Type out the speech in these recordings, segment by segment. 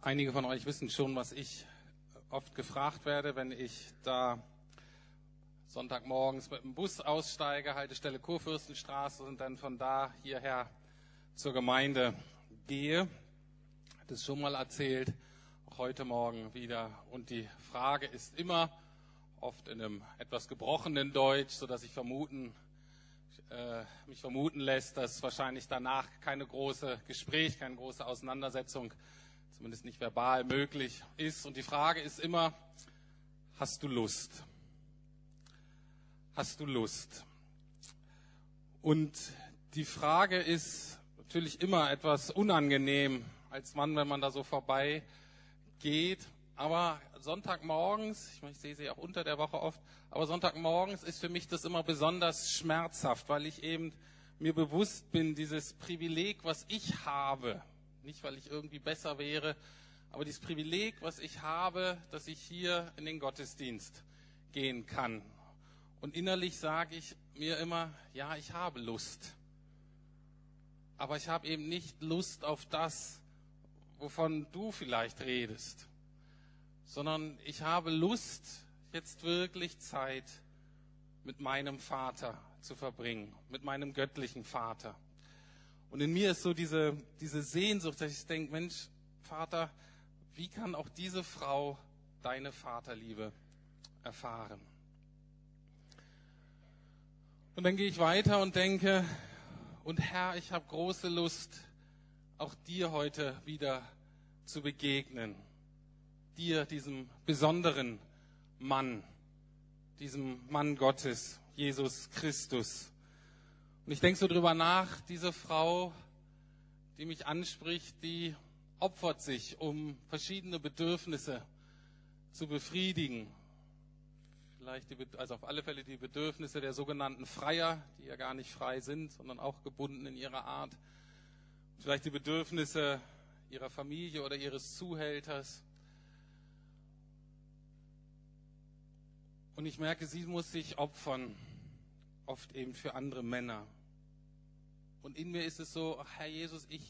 Einige von euch wissen schon, was ich oft gefragt werde, wenn ich da Sonntagmorgens mit dem Bus aussteige, Haltestelle Kurfürstenstraße und dann von da hierher zur Gemeinde gehe. Das schon mal erzählt, auch heute Morgen wieder. Und die Frage ist immer, oft in einem etwas gebrochenen Deutsch, so dass ich vermuten, äh, mich vermuten lässt, dass wahrscheinlich danach keine große Gespräch, keine große Auseinandersetzung zumindest nicht verbal möglich ist. Und die Frage ist immer, hast du Lust? Hast du Lust? Und die Frage ist natürlich immer etwas unangenehm als Mann, wenn man da so vorbei geht. Aber Sonntagmorgens, ich, meine, ich sehe sie auch unter der Woche oft, aber Sonntagmorgens ist für mich das immer besonders schmerzhaft, weil ich eben mir bewusst bin, dieses Privileg, was ich habe, nicht, weil ich irgendwie besser wäre, aber dieses Privileg, was ich habe, dass ich hier in den Gottesdienst gehen kann. Und innerlich sage ich mir immer, ja, ich habe Lust. Aber ich habe eben nicht Lust auf das, wovon du vielleicht redest, sondern ich habe Lust, jetzt wirklich Zeit mit meinem Vater zu verbringen, mit meinem göttlichen Vater. Und in mir ist so diese, diese Sehnsucht, dass ich denke, Mensch, Vater, wie kann auch diese Frau deine Vaterliebe erfahren? Und dann gehe ich weiter und denke, und Herr, ich habe große Lust, auch dir heute wieder zu begegnen. Dir, diesem besonderen Mann, diesem Mann Gottes, Jesus Christus. Und ich denke so drüber nach, diese Frau, die mich anspricht, die opfert sich, um verschiedene Bedürfnisse zu befriedigen. Vielleicht, die, also auf alle Fälle die Bedürfnisse der sogenannten Freier, die ja gar nicht frei sind, sondern auch gebunden in ihrer Art. Vielleicht die Bedürfnisse ihrer Familie oder ihres Zuhälters. Und ich merke, sie muss sich opfern, oft eben für andere Männer. Und in mir ist es so, Herr Jesus, ich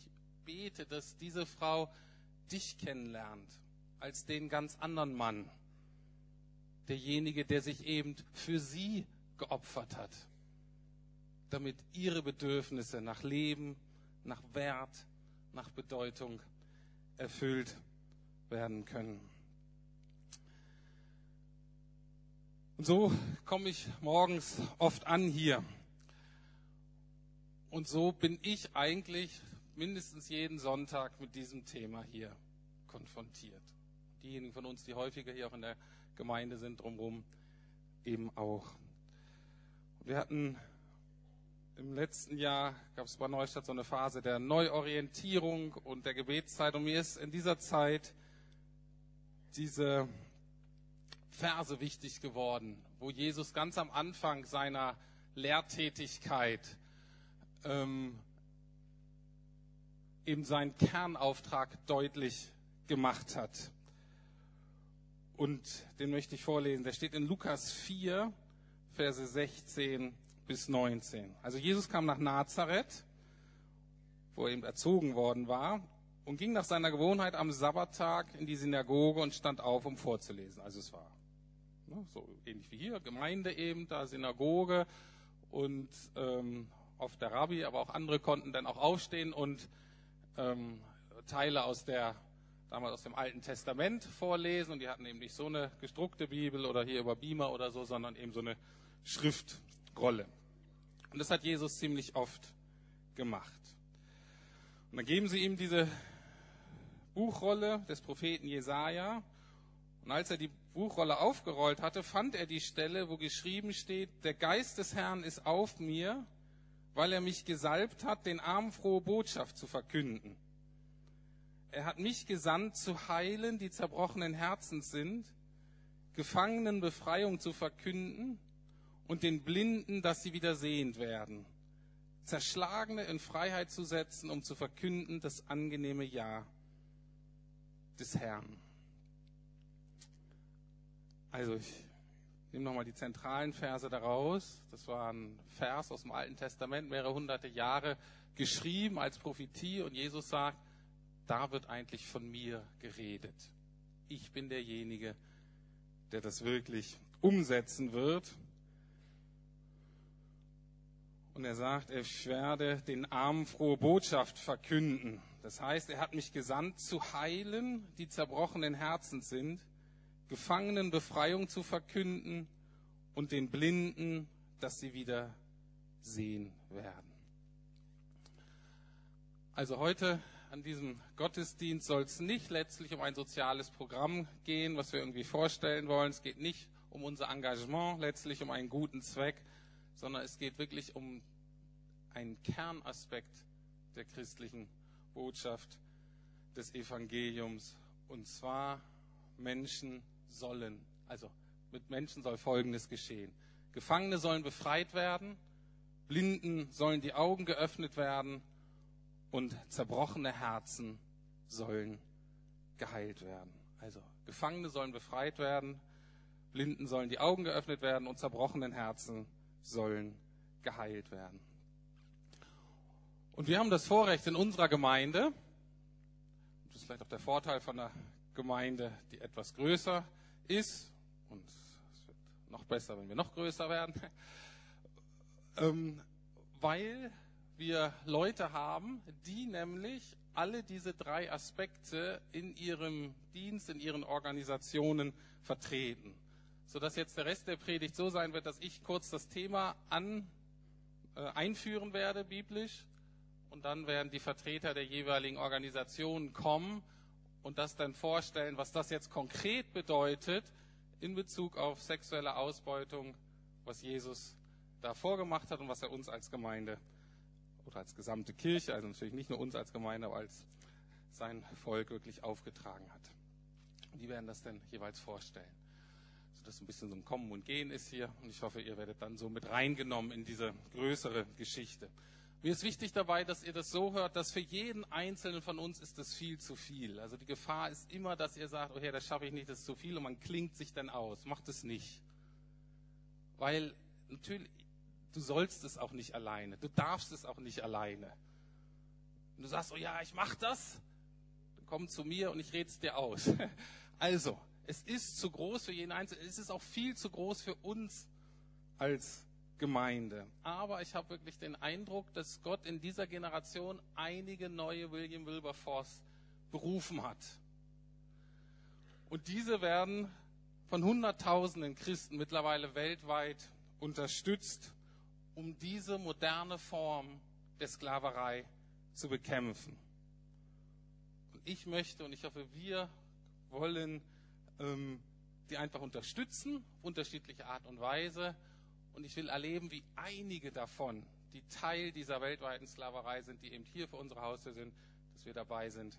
bete, dass diese Frau dich kennenlernt als den ganz anderen Mann. Derjenige, der sich eben für sie geopfert hat, damit ihre Bedürfnisse nach Leben, nach Wert, nach Bedeutung erfüllt werden können. Und so komme ich morgens oft an hier und so bin ich eigentlich mindestens jeden Sonntag mit diesem Thema hier konfrontiert. Diejenigen von uns, die häufiger hier auch in der Gemeinde sind, drumherum eben auch. wir hatten im letzten Jahr, gab es bei Neustadt so eine Phase der Neuorientierung und der Gebetszeit. Und mir ist in dieser Zeit diese Verse wichtig geworden, wo Jesus ganz am Anfang seiner Lehrtätigkeit ähm, eben seinen Kernauftrag deutlich gemacht hat. Und den möchte ich vorlesen. Der steht in Lukas 4, Verse 16 bis 19. Also Jesus kam nach Nazareth, wo er eben erzogen worden war, und ging nach seiner Gewohnheit am Sabbattag in die Synagoge und stand auf, um vorzulesen. Also es war ne, so ähnlich wie hier, Gemeinde eben, da Synagoge und ähm, oft der Rabbi, aber auch andere konnten dann auch aufstehen und ähm, Teile aus der damals aus dem Alten Testament vorlesen und die hatten eben nicht so eine gedruckte Bibel oder hier über Beamer oder so, sondern eben so eine Schriftrolle. Und das hat Jesus ziemlich oft gemacht. Und dann geben sie ihm diese Buchrolle des Propheten Jesaja. Und als er die Buchrolle aufgerollt hatte, fand er die Stelle, wo geschrieben steht, der Geist des Herrn ist auf mir, weil er mich gesalbt hat, den Armen frohe Botschaft zu verkünden. Er hat mich gesandt, zu heilen, die zerbrochenen Herzens sind, Gefangenen Befreiung zu verkünden und den Blinden, dass sie wieder sehend werden, Zerschlagene in Freiheit zu setzen, um zu verkünden das angenehme Ja des Herrn. Also ich nehme nochmal die zentralen Verse daraus. Das war ein Vers aus dem Alten Testament, mehrere hunderte Jahre geschrieben als Prophetie. Und Jesus sagt, da wird eigentlich von mir geredet. Ich bin derjenige, der das wirklich umsetzen wird. Und er sagt, ich werde den Armen frohe Botschaft verkünden. Das heißt, er hat mich gesandt, zu heilen, die zerbrochenen Herzen sind, Gefangenen Befreiung zu verkünden und den Blinden, dass sie wieder sehen werden. Also heute an diesem Gottesdienst soll es nicht letztlich um ein soziales Programm gehen, was wir irgendwie vorstellen wollen. Es geht nicht um unser Engagement, letztlich um einen guten Zweck, sondern es geht wirklich um einen Kernaspekt der christlichen Botschaft des Evangeliums. Und zwar Menschen sollen, also mit Menschen soll Folgendes geschehen. Gefangene sollen befreit werden, Blinden sollen die Augen geöffnet werden und zerbrochene Herzen sollen geheilt werden. Also Gefangene sollen befreit werden, Blinden sollen die Augen geöffnet werden und zerbrochenen Herzen sollen geheilt werden. Und wir haben das Vorrecht in unserer Gemeinde, das ist vielleicht auch der Vorteil von einer Gemeinde, die etwas größer ist, und es wird noch besser, wenn wir noch größer werden, ähm, weil wir Leute haben, die nämlich alle diese drei Aspekte in ihrem Dienst, in ihren Organisationen vertreten. Sodass jetzt der Rest der Predigt so sein wird, dass ich kurz das Thema an, äh, einführen werde, biblisch, und dann werden die Vertreter der jeweiligen Organisationen kommen und das dann vorstellen, was das jetzt konkret bedeutet in Bezug auf sexuelle Ausbeutung, was Jesus da vorgemacht hat und was er uns als Gemeinde oder als gesamte Kirche, also natürlich nicht nur uns als Gemeinde, aber als sein Volk wirklich aufgetragen hat. Die werden das dann jeweils vorstellen. Sodass ein bisschen so ein Kommen und Gehen ist hier. Und ich hoffe, ihr werdet dann so mit reingenommen in diese größere Geschichte. Mir ist wichtig dabei, dass ihr das so hört, dass für jeden Einzelnen von uns ist das viel zu viel. Also die Gefahr ist immer, dass ihr sagt, oh Herr, das schaffe ich nicht, das ist zu viel und man klingt sich dann aus. Macht es nicht. Weil natürlich, du sollst es auch nicht alleine. Du darfst es auch nicht alleine. Und du sagst, oh ja, ich mach das, dann komm zu mir und ich rede es dir aus. Also, es ist zu groß für jeden Einzelnen. Es ist auch viel zu groß für uns als Gemeinde. Aber ich habe wirklich den Eindruck, dass Gott in dieser Generation einige neue William Wilberforce berufen hat. Und diese werden von Hunderttausenden Christen mittlerweile weltweit unterstützt, um diese moderne Form der Sklaverei zu bekämpfen. Und ich möchte und ich hoffe, wir wollen ähm, die einfach unterstützen, auf unterschiedliche Art und Weise und ich will erleben, wie einige davon, die Teil dieser weltweiten Sklaverei sind, die eben hier für unsere Haustür sind, dass wir dabei sind,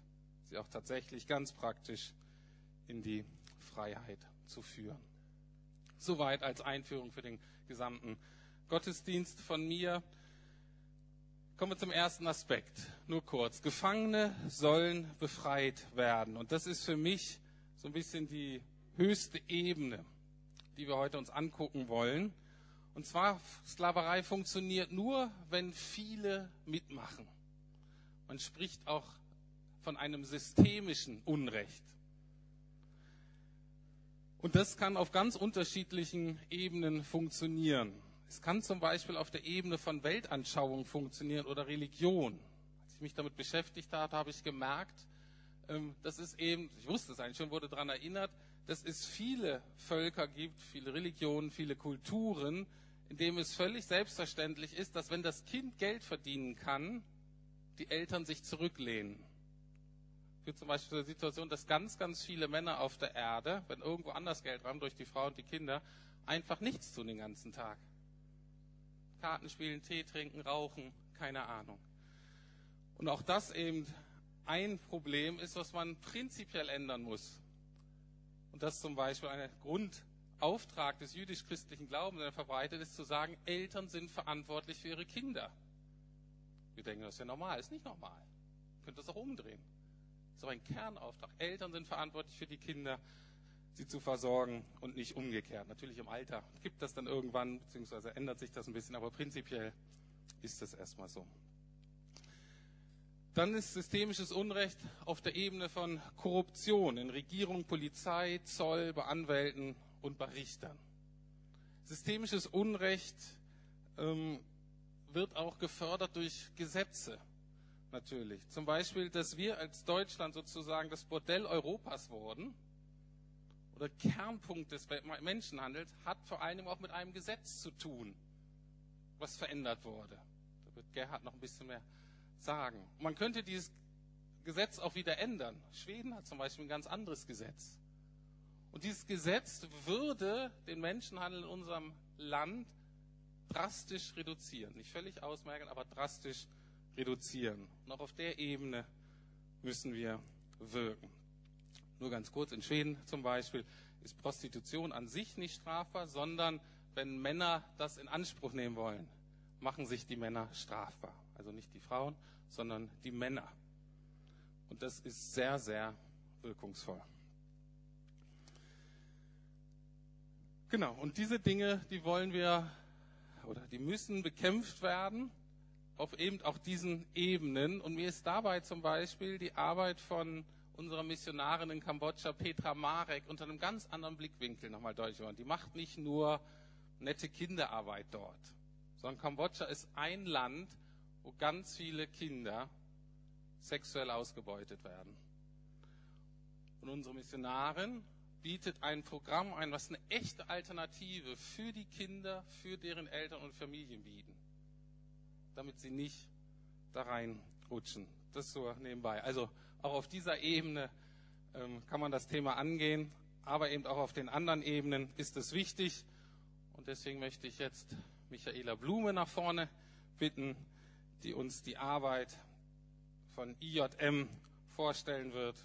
sie auch tatsächlich ganz praktisch in die Freiheit zu führen. Soweit als Einführung für den gesamten Gottesdienst von mir. Kommen wir zum ersten Aspekt. Nur kurz. Gefangene sollen befreit werden. Und das ist für mich so ein bisschen die höchste Ebene, die wir heute uns angucken wollen. Und zwar, Sklaverei funktioniert nur, wenn viele mitmachen. Man spricht auch von einem systemischen Unrecht. Und das kann auf ganz unterschiedlichen Ebenen funktionieren. Es kann zum Beispiel auf der Ebene von Weltanschauung funktionieren oder Religion. Als ich mich damit beschäftigt habe, habe ich gemerkt, ähm, das ist eben, ich wusste es eigentlich schon, wurde daran erinnert, dass es viele Völker gibt, viele Religionen, viele Kulturen, in dem es völlig selbstverständlich ist, dass wenn das Kind Geld verdienen kann, die Eltern sich zurücklehnen. Für zum Beispiel die Situation, dass ganz, ganz viele Männer auf der Erde, wenn irgendwo anders Geld ran durch die Frau und die Kinder, einfach nichts tun den ganzen Tag. Karten spielen, Tee trinken, rauchen, keine Ahnung. Und auch das eben ein Problem ist, was man prinzipiell ändern muss. Und das zum Beispiel ein Grundauftrag des jüdisch-christlichen Glaubens, der verbreitet ist, zu sagen, Eltern sind verantwortlich für ihre Kinder. Wir denken, das ist ja normal. Ist nicht normal. Ihr könnt das auch umdrehen. Das ist aber ein Kernauftrag. Eltern sind verantwortlich für die Kinder, sie zu versorgen und nicht umgekehrt. Natürlich im Alter gibt das dann irgendwann, beziehungsweise ändert sich das ein bisschen, aber prinzipiell ist das erstmal so. Dann ist systemisches Unrecht auf der Ebene von Korruption in Regierung, Polizei, Zoll, bei Anwälten und bei Richtern. Systemisches Unrecht ähm, wird auch gefördert durch Gesetze natürlich. Zum Beispiel, dass wir als Deutschland sozusagen das Bordell Europas wurden oder Kernpunkt des Menschenhandels, hat vor allem auch mit einem Gesetz zu tun, was verändert wurde. Da wird Gerhard noch ein bisschen mehr sagen. Man könnte dieses Gesetz auch wieder ändern. Schweden hat zum Beispiel ein ganz anderes Gesetz. Und dieses Gesetz würde den Menschenhandel in unserem Land drastisch reduzieren. Nicht völlig ausmerken, aber drastisch reduzieren. Und auch auf der Ebene müssen wir wirken. Nur ganz kurz, in Schweden zum Beispiel ist Prostitution an sich nicht strafbar, sondern wenn Männer das in Anspruch nehmen wollen, machen sich die Männer strafbar. Also nicht die Frauen, sondern die Männer. Und das ist sehr, sehr wirkungsvoll. Genau, und diese Dinge, die wollen wir oder die müssen bekämpft werden auf eben auch diesen Ebenen. Und mir ist dabei zum Beispiel die Arbeit von unserer Missionarin in Kambodscha, Petra Marek, unter einem ganz anderen Blickwinkel nochmal deutlich geworden. Die macht nicht nur nette Kinderarbeit dort, sondern Kambodscha ist ein Land, wo ganz viele Kinder sexuell ausgebeutet werden. Und unsere Missionarin bietet ein Programm ein, was eine echte Alternative für die Kinder, für deren Eltern und Familien bieten damit sie nicht da reinrutschen. Das so nebenbei. Also auch auf dieser Ebene ähm, kann man das Thema angehen, aber eben auch auf den anderen Ebenen ist es wichtig. Und deswegen möchte ich jetzt Michaela Blume nach vorne bitten, die uns die Arbeit von IJM vorstellen wird.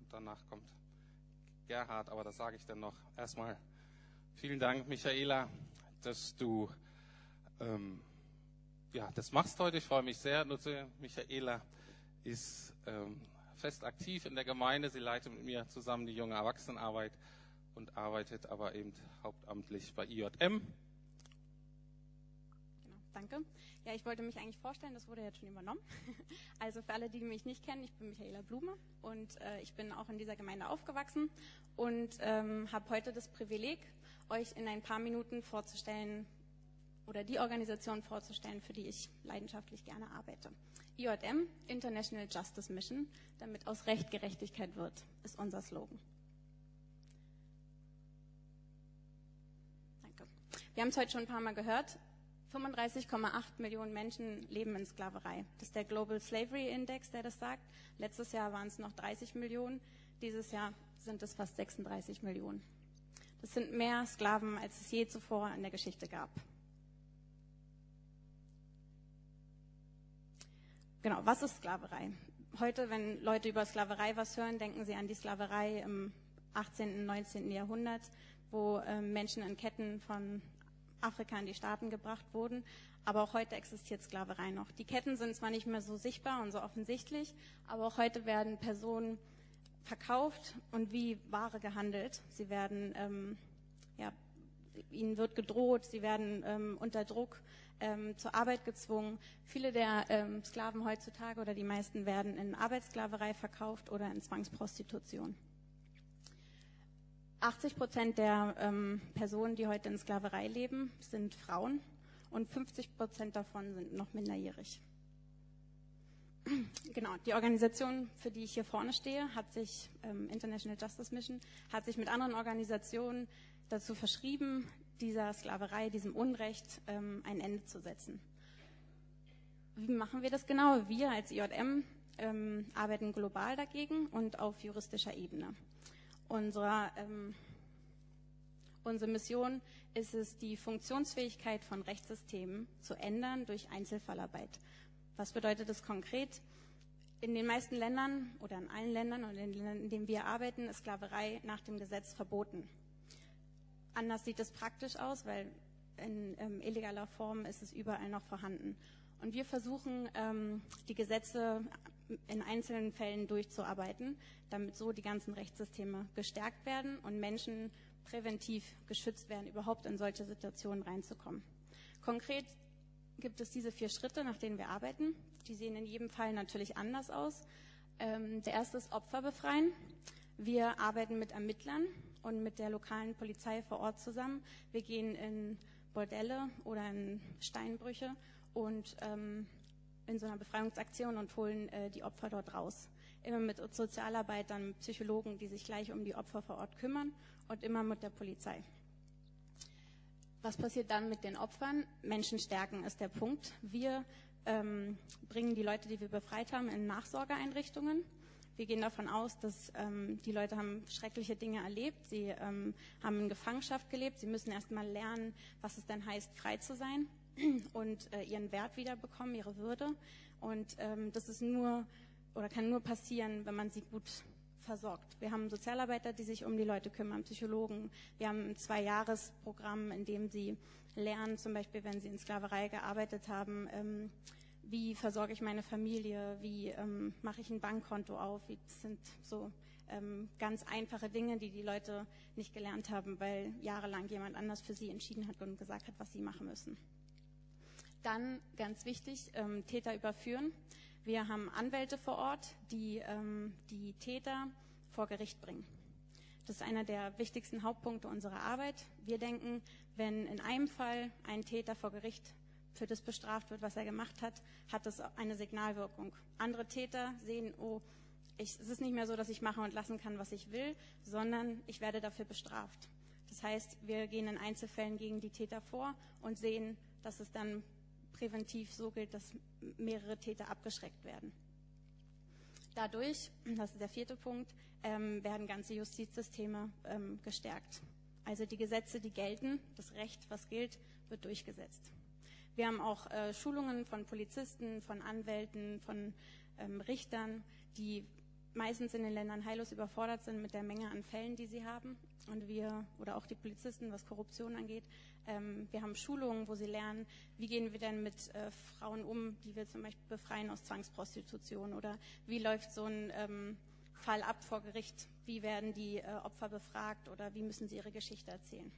Und danach kommt Gerhard, aber das sage ich dann noch. Erstmal vielen Dank, Michaela, dass du ähm, ja, das machst heute. Ich freue mich sehr. Nutze Michaela ist ähm, fest aktiv in der Gemeinde. Sie leitet mit mir zusammen die junge Erwachsenenarbeit und arbeitet aber eben hauptamtlich bei IJM. Genau, danke. Ja, ich wollte mich eigentlich vorstellen, das wurde jetzt schon übernommen. Also für alle, die mich nicht kennen, ich bin Michaela Blume und äh, ich bin auch in dieser Gemeinde aufgewachsen und ähm, habe heute das Privileg, euch in ein paar Minuten vorzustellen, oder die Organisation vorzustellen, für die ich leidenschaftlich gerne arbeite. IJM, International Justice Mission, damit aus Recht Gerechtigkeit wird, ist unser Slogan. Danke. Wir haben es heute schon ein paar Mal gehört. 35,8 Millionen Menschen leben in Sklaverei. Das ist der Global Slavery Index, der das sagt. Letztes Jahr waren es noch 30 Millionen. Dieses Jahr sind es fast 36 Millionen. Das sind mehr Sklaven, als es je zuvor in der Geschichte gab. Genau, was ist Sklaverei? Heute, wenn Leute über Sklaverei was hören, denken sie an die Sklaverei im 18. und 19. Jahrhundert, wo äh, Menschen in Ketten von Afrika in die Staaten gebracht wurden. Aber auch heute existiert Sklaverei noch. Die Ketten sind zwar nicht mehr so sichtbar und so offensichtlich, aber auch heute werden Personen verkauft und wie Ware gehandelt. Sie werden, ähm, ja, ihnen wird gedroht, sie werden ähm, unter Druck ähm, zur Arbeit gezwungen. Viele der ähm, Sklaven heutzutage oder die meisten werden in Arbeitssklaverei verkauft oder in Zwangsprostitution. 80 Prozent der ähm, Personen, die heute in Sklaverei leben, sind Frauen und 50 Prozent davon sind noch minderjährig. Genau, die Organisation, für die ich hier vorne stehe, hat sich, ähm, International Justice Mission, hat sich mit anderen Organisationen dazu verschrieben, dieser Sklaverei, diesem Unrecht ähm, ein Ende zu setzen. Wie machen wir das genau? Wir als IJM ähm, arbeiten global dagegen und auf juristischer Ebene. Unsere, ähm, unsere Mission ist es, die Funktionsfähigkeit von Rechtssystemen zu ändern durch Einzelfallarbeit. Was bedeutet das konkret? In den meisten Ländern oder in allen Ländern und in den Ländern, in denen wir arbeiten, ist Sklaverei nach dem Gesetz verboten. Anders sieht es praktisch aus, weil in ähm, illegaler Form ist es überall noch vorhanden. Und wir versuchen, ähm, die Gesetze in einzelnen Fällen durchzuarbeiten, damit so die ganzen Rechtssysteme gestärkt werden und Menschen präventiv geschützt werden, überhaupt in solche Situationen reinzukommen. Konkret gibt es diese vier Schritte, nach denen wir arbeiten. Die sehen in jedem Fall natürlich anders aus. Ähm, der erste ist Opfer befreien. Wir arbeiten mit Ermittlern und mit der lokalen Polizei vor Ort zusammen. Wir gehen in Bordelle oder in Steinbrüche und ähm, in so einer Befreiungsaktion und holen äh, die Opfer dort raus. Immer mit Sozialarbeitern, Psychologen, die sich gleich um die Opfer vor Ort kümmern und immer mit der Polizei. Was passiert dann mit den Opfern? Menschen stärken ist der Punkt. Wir ähm, bringen die Leute, die wir befreit haben, in Nachsorgeeinrichtungen. Wir gehen davon aus, dass ähm, die Leute haben schreckliche Dinge erlebt. Sie ähm, haben in Gefangenschaft gelebt. Sie müssen erst mal lernen, was es denn heißt, frei zu sein und äh, ihren Wert wiederbekommen, ihre Würde. Und ähm, das ist nur oder kann nur passieren, wenn man sie gut versorgt. Wir haben Sozialarbeiter, die sich um die Leute kümmern, Psychologen. Wir haben ein Zwei-Jahres-Programm, in dem sie lernen, zum Beispiel, wenn sie in Sklaverei gearbeitet haben, ähm, wie versorge ich meine Familie, wie ähm, mache ich ein Bankkonto auf. Wie, das sind so ähm, ganz einfache Dinge, die die Leute nicht gelernt haben, weil jahrelang jemand anders für sie entschieden hat und gesagt hat, was sie machen müssen. Dann ganz wichtig, ähm, Täter überführen. Wir haben Anwälte vor Ort, die ähm, die Täter vor Gericht bringen. Das ist einer der wichtigsten Hauptpunkte unserer Arbeit. Wir denken, wenn in einem Fall ein Täter vor Gericht für das bestraft wird, was er gemacht hat, hat das eine Signalwirkung. Andere Täter sehen, oh, ich, es ist nicht mehr so, dass ich machen und lassen kann, was ich will, sondern ich werde dafür bestraft. Das heißt, wir gehen in Einzelfällen gegen die Täter vor und sehen, dass es dann präventiv so gilt, dass mehrere Täter abgeschreckt werden. Dadurch, das ist der vierte Punkt, ähm, werden ganze Justizsysteme ähm, gestärkt. Also die Gesetze, die gelten, das Recht, was gilt, wird durchgesetzt. Wir haben auch äh, Schulungen von Polizisten, von Anwälten, von ähm, Richtern, die meistens in den Ländern heillos überfordert sind mit der Menge an Fällen, die sie haben. Und wir, oder auch die Polizisten, was Korruption angeht, ähm, wir haben Schulungen, wo sie lernen, wie gehen wir denn mit äh, Frauen um, die wir zum Beispiel befreien aus Zwangsprostitution oder wie läuft so ein ähm, Fall ab vor Gericht, wie werden die äh, Opfer befragt oder wie müssen sie ihre Geschichte erzählen.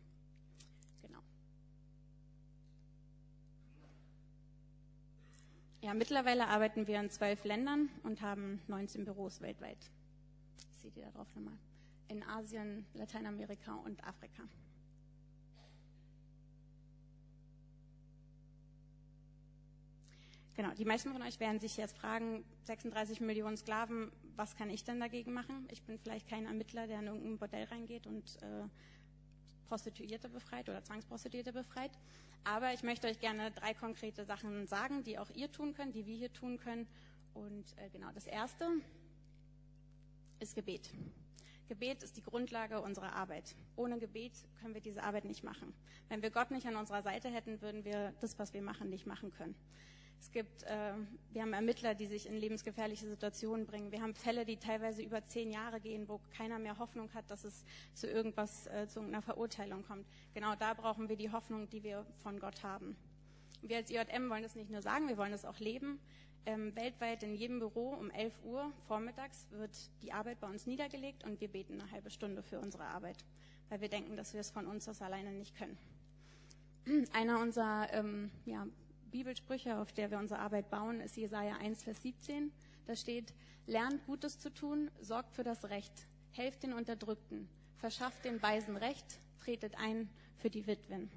Ja, mittlerweile arbeiten wir in zwölf Ländern und haben 19 Büros weltweit. seht ihr darauf nochmal. In Asien, Lateinamerika und Afrika. Genau, die meisten von euch werden sich jetzt fragen, 36 Millionen Sklaven, was kann ich denn dagegen machen? Ich bin vielleicht kein Ermittler, der in irgendein Bordell reingeht und äh, Prostituierte befreit oder Zwangsprostituierte befreit. Aber ich möchte euch gerne drei konkrete Sachen sagen, die auch ihr tun könnt, die wir hier tun können. Und äh, genau, das erste ist Gebet. Gebet ist die Grundlage unserer Arbeit. Ohne Gebet können wir diese Arbeit nicht machen. Wenn wir Gott nicht an unserer Seite hätten, würden wir das, was wir machen, nicht machen können. Es gibt, äh, wir haben Ermittler, die sich in lebensgefährliche Situationen bringen. Wir haben Fälle, die teilweise über zehn Jahre gehen, wo keiner mehr Hoffnung hat, dass es zu irgendwas, äh, zu einer Verurteilung kommt. Genau da brauchen wir die Hoffnung, die wir von Gott haben. Wir als IJM wollen das nicht nur sagen, wir wollen das auch leben. Ähm, weltweit in jedem Büro um 11 Uhr vormittags wird die Arbeit bei uns niedergelegt und wir beten eine halbe Stunde für unsere Arbeit, weil wir denken, dass wir es von uns aus alleine nicht können. Einer unserer ähm, ja, Bibelsprüche, auf der wir unsere Arbeit bauen, ist Jesaja 1, Vers 17. Da steht, lernt Gutes zu tun, sorgt für das Recht, helft den Unterdrückten, verschafft den Weisen Recht, tretet ein für die Witwen.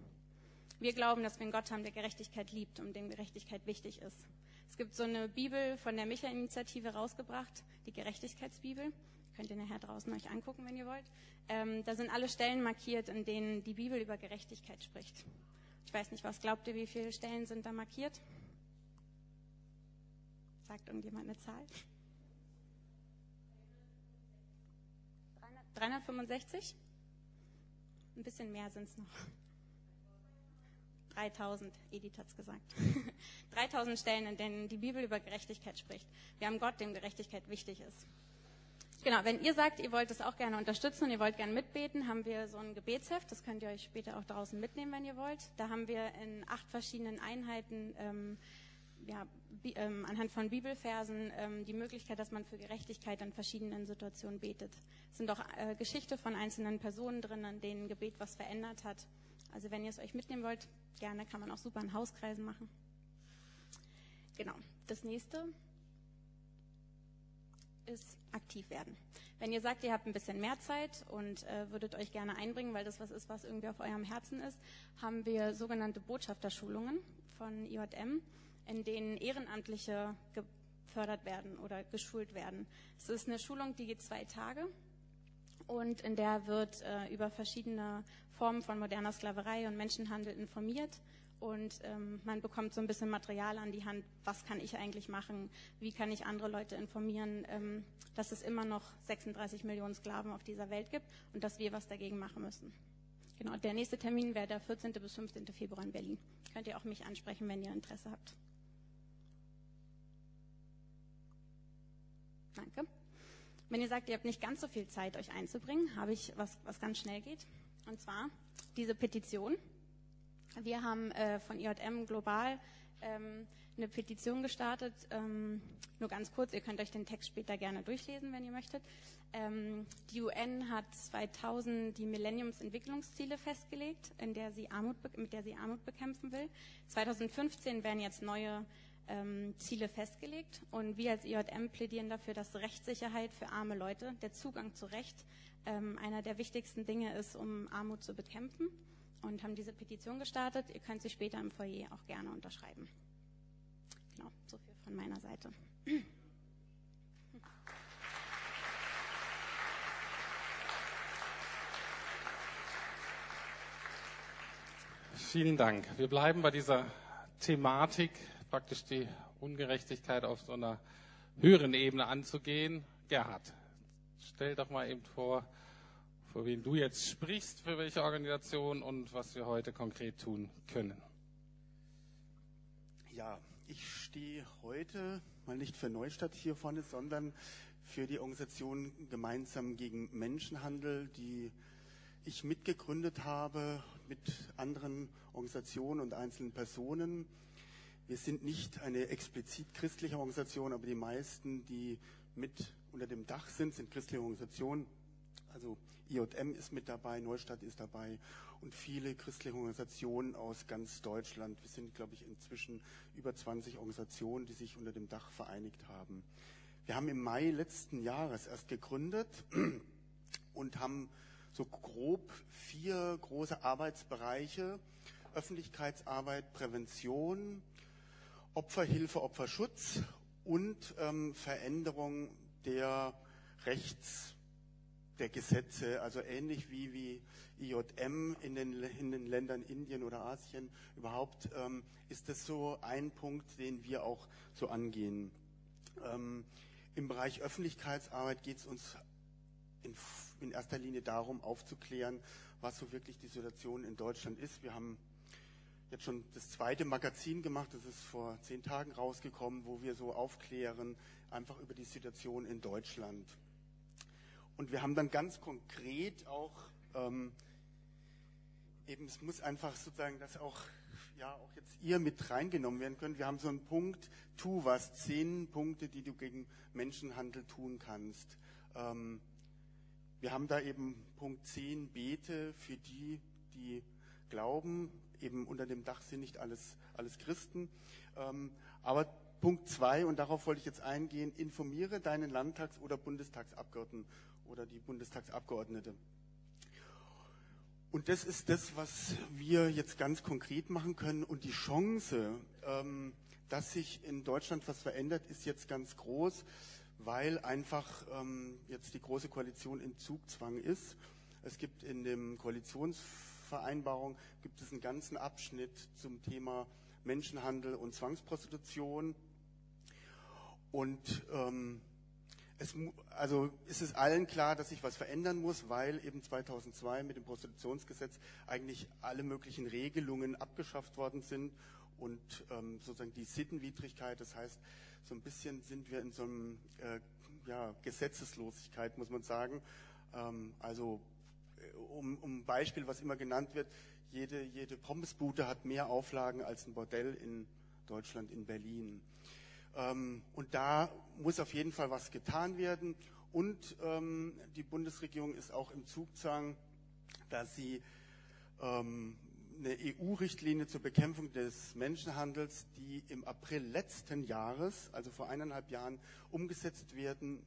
Wir glauben, dass wir einen Gott haben, der Gerechtigkeit liebt und dem Gerechtigkeit wichtig ist. Es gibt so eine Bibel von der Micha-Initiative rausgebracht, die Gerechtigkeitsbibel. Könnt ihr nachher draußen euch angucken, wenn ihr wollt. Ähm, da sind alle Stellen markiert, in denen die Bibel über Gerechtigkeit spricht. Ich weiß nicht, was glaubt ihr, wie viele Stellen sind da markiert? Sagt irgendjemand eine Zahl? 365? Ein bisschen mehr sind es noch. 3000, Edith hat es gesagt. 3000 Stellen, in denen die Bibel über Gerechtigkeit spricht. Wir haben Gott, dem Gerechtigkeit wichtig ist. Genau, wenn ihr sagt, ihr wollt es auch gerne unterstützen und ihr wollt gerne mitbeten, haben wir so ein Gebetsheft. Das könnt ihr euch später auch draußen mitnehmen, wenn ihr wollt. Da haben wir in acht verschiedenen Einheiten ähm, ja, ähm, anhand von Bibelversen ähm, die Möglichkeit, dass man für Gerechtigkeit in verschiedenen Situationen betet. Es sind auch äh, Geschichte von einzelnen Personen drin, an denen Gebet was verändert hat. Also wenn ihr es euch mitnehmen wollt, gerne kann man auch super in Hauskreisen machen. Genau. das nächste ist aktiv werden. Wenn ihr sagt, ihr habt ein bisschen mehr Zeit und äh, würdet euch gerne einbringen, weil das was ist, was irgendwie auf eurem Herzen ist, haben wir sogenannte Botschafterschulungen von IJM, in denen Ehrenamtliche gefördert werden oder geschult werden. Es ist eine Schulung, die geht zwei Tage und in der wird äh, über verschiedene Formen von moderner Sklaverei und Menschenhandel informiert und ähm, man bekommt so ein bisschen Material an die Hand, was kann ich eigentlich machen, wie kann ich andere Leute informieren, ähm, dass es immer noch 36 Millionen Sklaven auf dieser Welt gibt und dass wir was dagegen machen müssen. Genau, der nächste Termin wäre der 14. bis 15. Februar in Berlin. Könnt ihr auch mich ansprechen, wenn ihr Interesse habt. Danke. Wenn ihr sagt, ihr habt nicht ganz so viel Zeit, euch einzubringen, habe ich was, was ganz schnell geht. Und zwar diese Petition. Wir haben äh, von IJM global ähm, eine Petition gestartet. Ähm, nur ganz kurz, ihr könnt euch den Text später gerne durchlesen, wenn ihr möchtet. Ähm, die UN hat 2000 die Millenniums-Entwicklungsziele festgelegt, in der sie Armut, mit der sie Armut bekämpfen will. 2015 werden jetzt neue ähm, Ziele festgelegt und wir als IJM plädieren dafür, dass Rechtssicherheit für arme Leute, der Zugang zu Recht, ähm, einer der wichtigsten Dinge ist, um Armut zu bekämpfen und haben diese Petition gestartet. Ihr könnt sie später im Foyer auch gerne unterschreiben. Genau, so viel von meiner Seite. Vielen Dank. Wir bleiben bei dieser Thematik, praktisch die Ungerechtigkeit auf so einer höheren Ebene anzugehen. Gerhard, stell doch mal eben vor, vor wen du jetzt sprichst, für welche Organisation und was wir heute konkret tun können. Ja, ich stehe heute mal nicht für Neustadt hier vorne, sondern für die Organisation Gemeinsam gegen Menschenhandel, die ich mitgegründet habe mit anderen Organisationen und einzelnen Personen. Wir sind nicht eine explizit christliche Organisation, aber die meisten, die mit unter dem Dach sind, sind christliche Organisationen. Also IJM ist mit dabei, Neustadt ist dabei und viele christliche Organisationen aus ganz Deutschland. Wir sind, glaube ich, inzwischen über 20 Organisationen, die sich unter dem Dach vereinigt haben. Wir haben im Mai letzten Jahres erst gegründet und haben so grob vier große Arbeitsbereiche. Öffentlichkeitsarbeit, Prävention, Opferhilfe, Opferschutz und ähm, Veränderung der Rechts- der Gesetze, also ähnlich wie, wie IJM in den, in den Ländern Indien oder Asien überhaupt, ähm, ist das so ein Punkt, den wir auch so angehen. Ähm, Im Bereich Öffentlichkeitsarbeit geht es uns in, in erster Linie darum, aufzuklären, was so wirklich die Situation in Deutschland ist. Wir haben jetzt schon das zweite Magazin gemacht, das ist vor zehn Tagen rausgekommen, wo wir so aufklären, einfach über die Situation in Deutschland. Und wir haben dann ganz konkret auch, ähm, eben es muss einfach sozusagen, dass auch, ja, auch jetzt ihr mit reingenommen werden könnt. Wir haben so einen Punkt, tu was, zehn Punkte, die du gegen Menschenhandel tun kannst. Ähm, wir haben da eben Punkt 10, bete für die, die glauben. Eben unter dem Dach sind nicht alles, alles Christen. Ähm, aber Punkt 2, und darauf wollte ich jetzt eingehen, informiere deinen Landtags- oder Bundestagsabgeordneten oder die Bundestagsabgeordnete. Und das ist das, was wir jetzt ganz konkret machen können. Und die Chance, ähm, dass sich in Deutschland was verändert, ist jetzt ganz groß, weil einfach ähm, jetzt die Große Koalition in Zugzwang ist. Es gibt in dem Koalitionsvereinbarung gibt es einen ganzen Abschnitt zum Thema Menschenhandel und Zwangsprostitution. Und ähm, es, also ist es allen klar, dass sich was verändern muss, weil eben 2002 mit dem Prostitutionsgesetz eigentlich alle möglichen Regelungen abgeschafft worden sind und ähm, sozusagen die Sittenwidrigkeit, das heißt, so ein bisschen sind wir in so einem äh, ja, Gesetzeslosigkeit, muss man sagen. Ähm, also äh, um, um Beispiel, was immer genannt wird, jede, jede Pommesbude hat mehr Auflagen als ein Bordell in Deutschland, in Berlin. Ähm, und da muss auf jeden Fall was getan werden. Und ähm, die Bundesregierung ist auch im Zugzwang, dass sie ähm, eine EU-Richtlinie zur Bekämpfung des Menschenhandels, die im April letzten Jahres, also vor eineinhalb Jahren, umgesetzt werden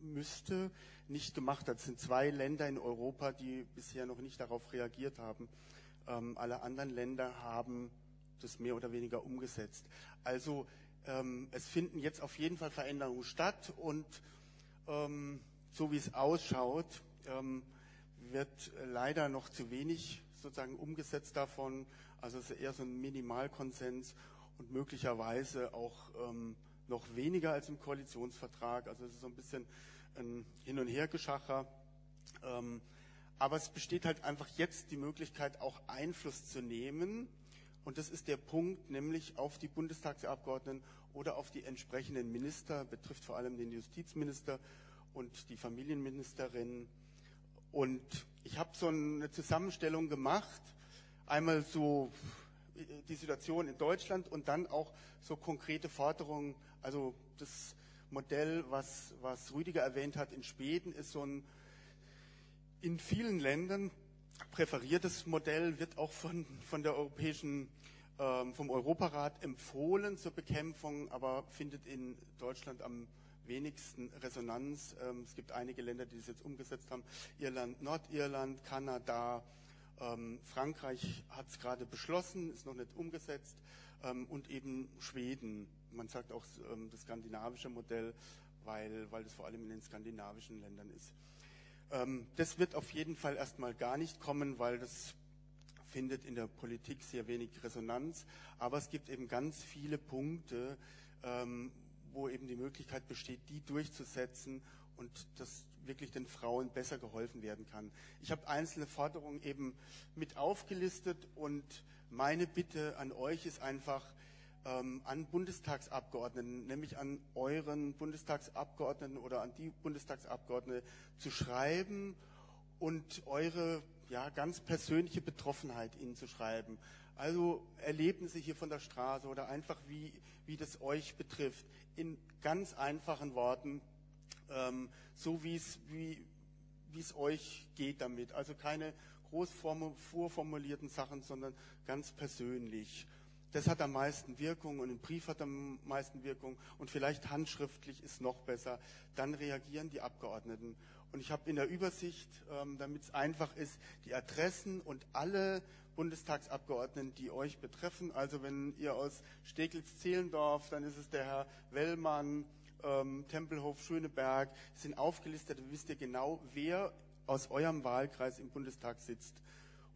müsste, nicht gemacht hat. Es sind zwei Länder in Europa, die bisher noch nicht darauf reagiert haben. Alle anderen Länder haben das mehr oder weniger umgesetzt. Also ähm, es finden jetzt auf jeden Fall Veränderungen statt und ähm, so wie es ausschaut, ähm, wird leider noch zu wenig sozusagen umgesetzt davon. Also es ist eher so ein Minimalkonsens und möglicherweise auch ähm, noch weniger als im Koalitionsvertrag. Also es ist so ein bisschen ein Hin- und Hergeschacher. Ähm, aber es besteht halt einfach jetzt die Möglichkeit, auch Einfluss zu nehmen. Und das ist der Punkt, nämlich auf die Bundestagsabgeordneten oder auf die entsprechenden Minister, betrifft vor allem den Justizminister und die Familienministerin. Und ich habe so eine Zusammenstellung gemacht, einmal so die Situation in Deutschland und dann auch so konkrete Forderungen. Also das Modell, was, was Rüdiger erwähnt hat in Schweden, ist so ein in vielen Ländern präferiertes Modell, wird auch von, von der europäischen, ähm, vom Europarat empfohlen zur Bekämpfung, aber findet in Deutschland am wenigsten Resonanz. Ähm, es gibt einige Länder, die das jetzt umgesetzt haben. Irland, Nordirland, Kanada, ähm, Frankreich hat es gerade beschlossen, ist noch nicht umgesetzt. Ähm, und eben Schweden. Man sagt auch ähm, das skandinavische Modell, weil, weil das vor allem in den skandinavischen Ländern ist. Ähm, das wird auf jeden Fall erstmal gar nicht kommen, weil das findet in der Politik sehr wenig Resonanz. Aber es gibt eben ganz viele Punkte, ähm, wo eben die Möglichkeit besteht, die durchzusetzen und dass wirklich den Frauen besser geholfen werden kann. Ich habe einzelne Forderungen eben mit aufgelistet und meine Bitte an euch ist einfach, ähm, an Bundestagsabgeordneten, nämlich an euren Bundestagsabgeordneten oder an die Bundestagsabgeordnete zu schreiben und eure ja, ganz persönliche Betroffenheit ihnen zu schreiben. Also Erlebnisse hier von der Straße oder einfach wie, wie das euch betrifft, in ganz einfachen Worten, ähm, so wie es wie, es euch geht damit. Also keine groß vorformulierten Sachen, sondern ganz persönlich. Das hat am meisten Wirkung und ein Brief hat am meisten Wirkung und vielleicht handschriftlich ist noch besser. Dann reagieren die Abgeordneten. Und ich habe in der Übersicht, ähm, damit es einfach ist, die Adressen und alle Bundestagsabgeordneten, die euch betreffen. Also wenn ihr aus Steglitz-Zehlendorf, dann ist es der Herr Wellmann, ähm, Tempelhof, Schöneberg, sind aufgelistet. Dann wisst ihr genau, wer aus eurem Wahlkreis im Bundestag sitzt.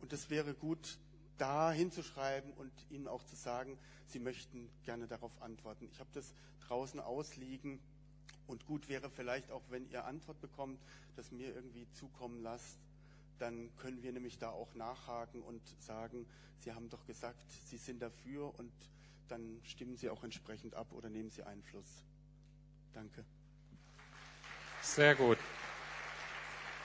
Und das wäre gut, da hinzuschreiben und ihnen auch zu sagen, sie möchten gerne darauf antworten. Ich habe das draußen ausliegen und gut wäre vielleicht auch, wenn ihr Antwort bekommt, das mir irgendwie zukommen lasst. Dann können wir nämlich da auch nachhaken und sagen, Sie haben doch gesagt, Sie sind dafür und dann stimmen Sie auch entsprechend ab oder nehmen Sie Einfluss. Danke. Sehr gut.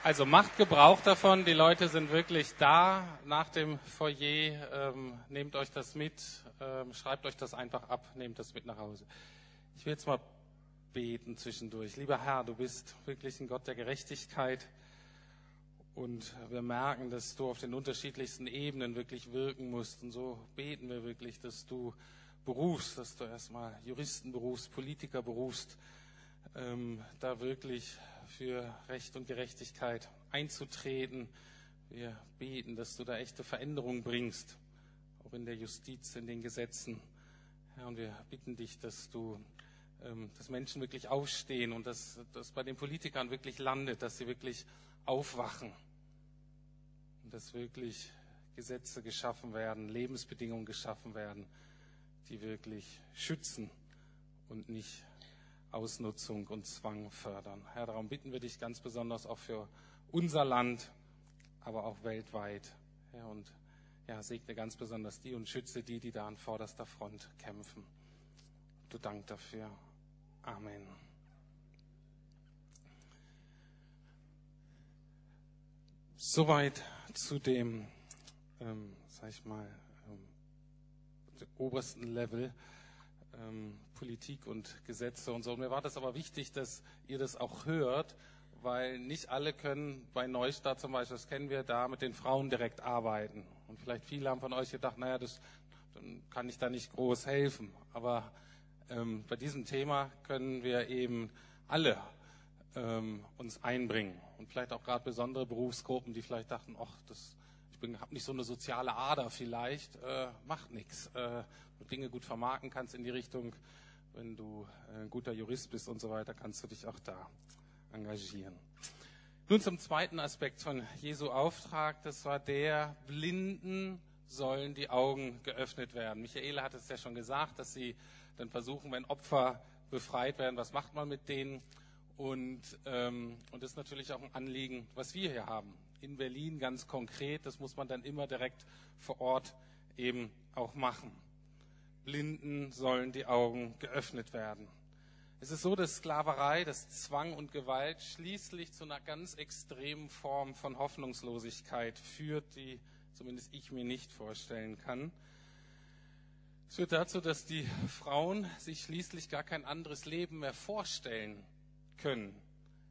Also macht Gebrauch davon. Die Leute sind wirklich da nach dem Foyer. Ähm, nehmt euch das mit, ähm, schreibt euch das einfach ab, nehmt das mit nach Hause. Ich will jetzt mal beten zwischendurch. Lieber Herr, du bist wirklich ein Gott der Gerechtigkeit. Und wir merken, dass du auf den unterschiedlichsten Ebenen wirklich wirken musst. Und so beten wir wirklich, dass du berufst, dass du erstmal Juristen berufst, Politiker berufst, ähm, da wirklich für Recht und Gerechtigkeit einzutreten. Wir beten, dass du da echte Veränderungen bringst, auch in der Justiz, in den Gesetzen. Ja, und wir bitten dich, dass du, ähm, dass Menschen wirklich aufstehen und dass das bei den Politikern wirklich landet, dass sie wirklich aufwachen und dass wirklich Gesetze geschaffen werden, Lebensbedingungen geschaffen werden, die wirklich schützen und nicht Ausnutzung und Zwang fördern. Herr, darum bitten wir dich ganz besonders auch für unser Land, aber auch weltweit. Herr, und ja, segne ganz besonders die und schütze die, die da an vorderster Front kämpfen. Du Dank dafür. Amen. Soweit zu dem, ähm, sag ich mal, ähm, obersten Level ähm, Politik und Gesetze und so. Und mir war das aber wichtig, dass ihr das auch hört, weil nicht alle können bei Neustart zum Beispiel, das kennen wir, da mit den Frauen direkt arbeiten. Und vielleicht viele haben von euch gedacht, naja, das, dann kann ich da nicht groß helfen. Aber ähm, bei diesem Thema können wir eben alle ähm, uns einbringen. Und vielleicht auch gerade besondere Berufsgruppen, die vielleicht dachten, ach, das, ich habe nicht so eine soziale Ader vielleicht, äh, macht nichts. Äh, Dinge gut vermarkten kannst in die Richtung, wenn du äh, ein guter Jurist bist und so weiter, kannst du dich auch da engagieren. Nun zum zweiten Aspekt von Jesu Auftrag, das war der, Blinden sollen die Augen geöffnet werden. Michaela hat es ja schon gesagt, dass sie dann versuchen, wenn Opfer befreit werden, was macht man mit denen? Und, ähm, und das ist natürlich auch ein Anliegen, was wir hier haben. In Berlin ganz konkret, das muss man dann immer direkt vor Ort eben auch machen. Blinden sollen die Augen geöffnet werden. Es ist so, dass Sklaverei, dass Zwang und Gewalt schließlich zu einer ganz extremen Form von Hoffnungslosigkeit führt, die zumindest ich mir nicht vorstellen kann. Es führt dazu, dass die Frauen sich schließlich gar kein anderes Leben mehr vorstellen können.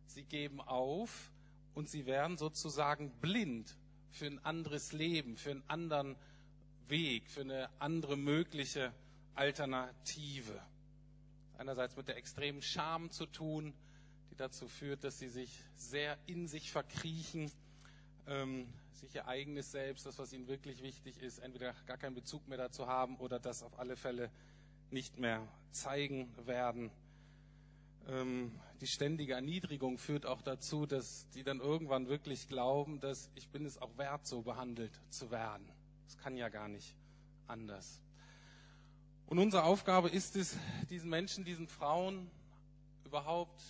Sie geben auf und sie werden sozusagen blind für ein anderes Leben, für einen anderen Weg, für eine andere mögliche Alternative einerseits mit der extremen Scham zu tun, die dazu führt, dass sie sich sehr in sich verkriechen, ähm, sich ihr eigenes Selbst, das, was ihnen wirklich wichtig ist, entweder gar keinen Bezug mehr dazu haben oder das auf alle Fälle nicht mehr zeigen werden. Ähm, die ständige Erniedrigung führt auch dazu, dass die dann irgendwann wirklich glauben, dass ich bin es auch wert, so behandelt zu werden. Das kann ja gar nicht anders. Und unsere Aufgabe ist es, diesen Menschen, diesen Frauen überhaupt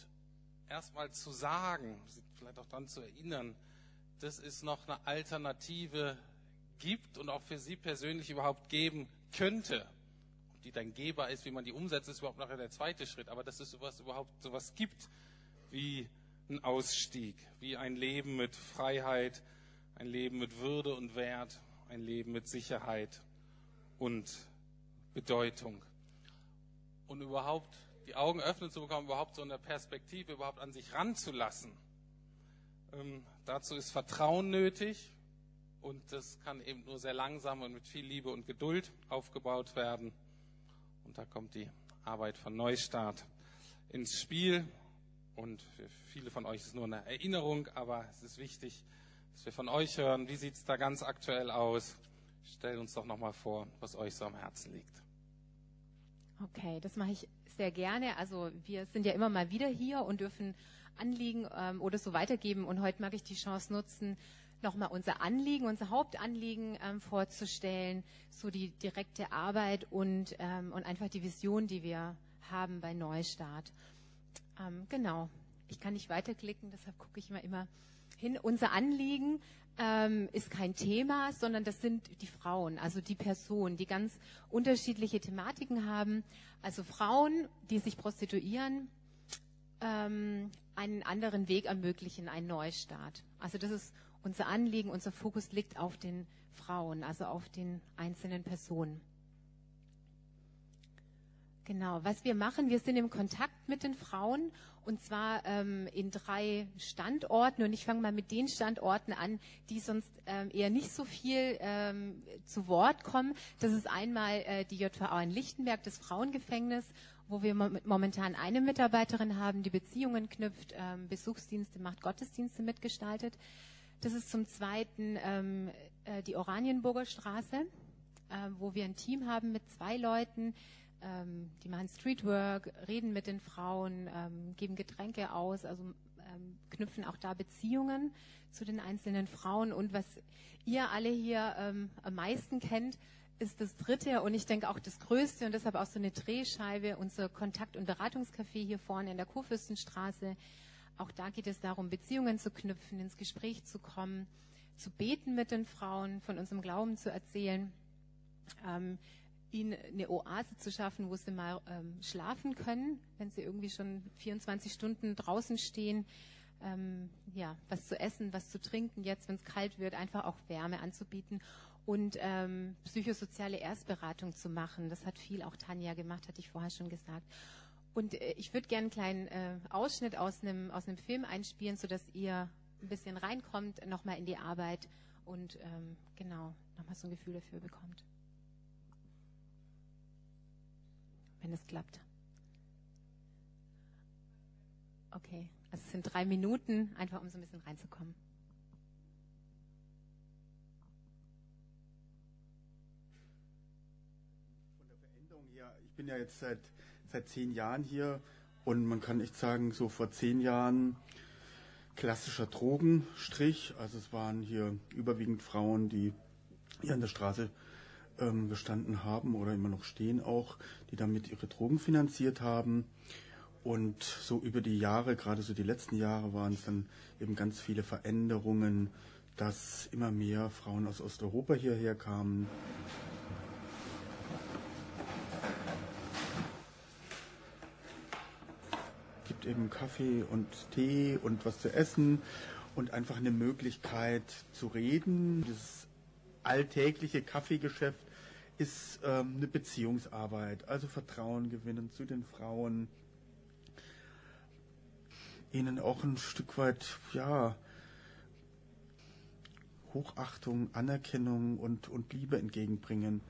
erstmal zu sagen, vielleicht auch daran zu erinnern, dass es noch eine Alternative gibt und auch für sie persönlich überhaupt geben könnte. Ob die dann Geber ist, wie man die umsetzt, ist überhaupt nachher der zweite Schritt. Aber dass es sowas überhaupt sowas gibt wie ein Ausstieg, wie ein Leben mit Freiheit, ein Leben mit Würde und Wert, ein Leben mit Sicherheit und Bedeutung. Und überhaupt die Augen öffnen zu bekommen, überhaupt so eine Perspektive überhaupt an sich ranzulassen. Ähm, dazu ist Vertrauen nötig und das kann eben nur sehr langsam und mit viel Liebe und Geduld aufgebaut werden. Und da kommt die Arbeit von Neustart ins Spiel. Und für viele von euch ist nur eine Erinnerung, aber es ist wichtig, dass wir von euch hören, wie sieht es da ganz aktuell aus. Stellt uns doch nochmal vor, was euch so am Herzen liegt. Okay, das mache ich sehr gerne. Also wir sind ja immer mal wieder hier und dürfen Anliegen ähm, oder so weitergeben. Und heute mag ich die Chance nutzen, nochmal unser Anliegen, unser Hauptanliegen ähm, vorzustellen, so die direkte Arbeit und, ähm, und einfach die Vision, die wir haben bei Neustart. Ähm, genau, ich kann nicht weiterklicken, deshalb gucke ich mal immer hin. Unser Anliegen ähm, ist kein Thema, sondern das sind die Frauen, also die Personen, die ganz unterschiedliche Thematiken haben. Also Frauen, die sich prostituieren, ähm, einen anderen Weg ermöglichen, einen Neustart. Also das ist unser Anliegen, unser Fokus liegt auf den Frauen, also auf den einzelnen Personen. Genau, was wir machen, wir sind im Kontakt mit den Frauen und zwar ähm, in drei Standorten. Und ich fange mal mit den Standorten an, die sonst ähm, eher nicht so viel ähm, zu Wort kommen. Das ist einmal äh, die JVA in Lichtenberg, das Frauengefängnis, wo wir momentan eine Mitarbeiterin haben, die Beziehungen knüpft, ähm, Besuchsdienste macht, Gottesdienste mitgestaltet. Das ist zum Zweiten ähm, äh, die Oranienburger Straße, äh, wo wir ein Team haben mit zwei Leuten, ähm, die machen Streetwork, reden mit den Frauen, ähm, geben Getränke aus, also ähm, knüpfen auch da Beziehungen zu den einzelnen Frauen. Und was ihr alle hier ähm, am meisten kennt, ist das dritte und ich denke auch das größte und deshalb auch so eine Drehscheibe, unser Kontakt- und Beratungscafé hier vorne in der Kurfürstenstraße. Auch da geht es darum, Beziehungen zu knüpfen, ins Gespräch zu kommen, zu beten mit den Frauen, von unserem Glauben zu erzählen. Ähm, ihnen eine Oase zu schaffen, wo sie mal ähm, schlafen können, wenn sie irgendwie schon 24 Stunden draußen stehen. Ähm, ja, was zu essen, was zu trinken, jetzt, wenn es kalt wird, einfach auch Wärme anzubieten und ähm, psychosoziale Erstberatung zu machen. Das hat viel auch Tanja gemacht, hatte ich vorher schon gesagt. Und äh, ich würde gerne einen kleinen äh, Ausschnitt aus einem, aus Film einspielen, sodass ihr ein bisschen reinkommt, nochmal in die Arbeit und ähm, genau nochmal so ein Gefühl dafür bekommt. Wenn es klappt. Okay, also es sind drei Minuten, einfach um so ein bisschen reinzukommen. Von der Veränderung her, ich bin ja jetzt seit, seit zehn Jahren hier und man kann echt sagen, so vor zehn Jahren klassischer Drogenstrich. Also es waren hier überwiegend Frauen, die hier an der Straße ähm, gestanden haben oder immer noch stehen auch, die damit ihre Drogen finanziert haben. Und so über die Jahre, gerade so die letzten Jahre, waren es dann eben ganz viele Veränderungen, dass immer mehr Frauen aus Osteuropa hierher kamen. gibt eben Kaffee und Tee und was zu essen und einfach eine Möglichkeit zu reden. Das alltägliche Kaffeegeschäft ist ähm, eine Beziehungsarbeit, also Vertrauen gewinnen zu den Frauen, ihnen auch ein Stück weit, ja, Hochachtung, Anerkennung und, und Liebe entgegenbringen.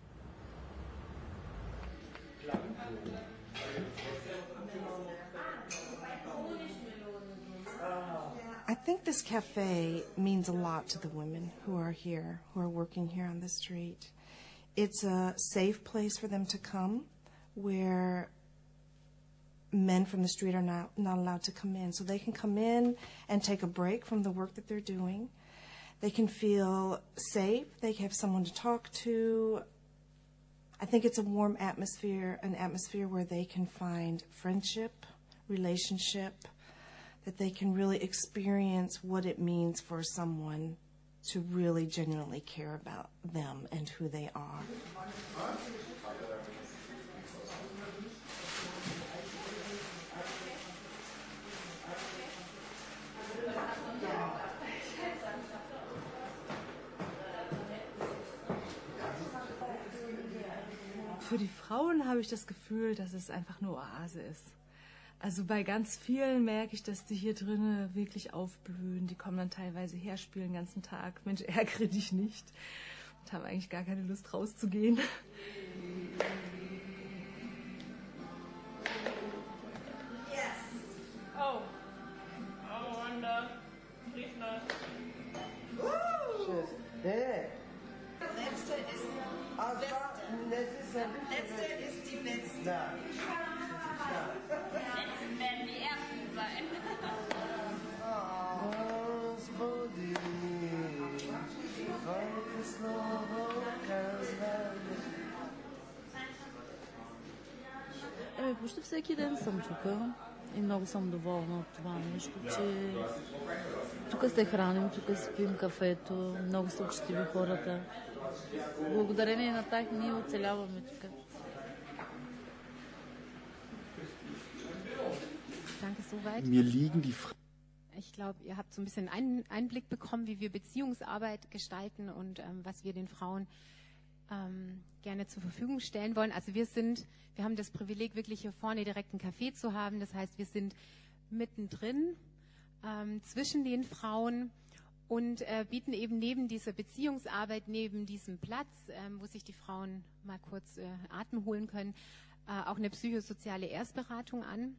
I think this cafe means a lot to the women who are here, who are working here on the street. It's a safe place for them to come where men from the street are not, not allowed to come in. So they can come in and take a break from the work that they're doing. They can feel safe. They have someone to talk to. I think it's a warm atmosphere, an atmosphere where they can find friendship, relationship, that they can really experience what it means for someone to really genuinely care about them and who they are. Für die Frauen habe ich das Gefühl, dass es einfach eine Oase ist. Also bei ganz vielen merke ich, dass die hier drinnen wirklich aufblühen. Die kommen dann teilweise her, spielen den ganzen Tag. Mensch, ärgere dich nicht. Und haben eigentlich gar keine Lust rauszugehen. Аз не се сърдих. Не се истинец. Да. Господи, Твоето Слово казва. Еми, почти всеки ден съм тук и много съм доволна от това нещо, че тук се храним, тук спим кафето, много са учтиви хората. Благодарение на тях ние оцеляваме тук. Danke soweit. Mir liegen die Fra Ich glaube, ihr habt so ein bisschen einen Einblick bekommen, wie wir Beziehungsarbeit gestalten und ähm, was wir den Frauen ähm, gerne zur Verfügung stellen wollen. Also wir sind, wir haben das Privileg, wirklich hier vorne direkt einen Café zu haben. Das heißt, wir sind mittendrin ähm, zwischen den Frauen und äh, bieten eben neben dieser Beziehungsarbeit, neben diesem Platz, ähm, wo sich die Frauen mal kurz äh, Atem holen können, äh, auch eine psychosoziale Erstberatung an.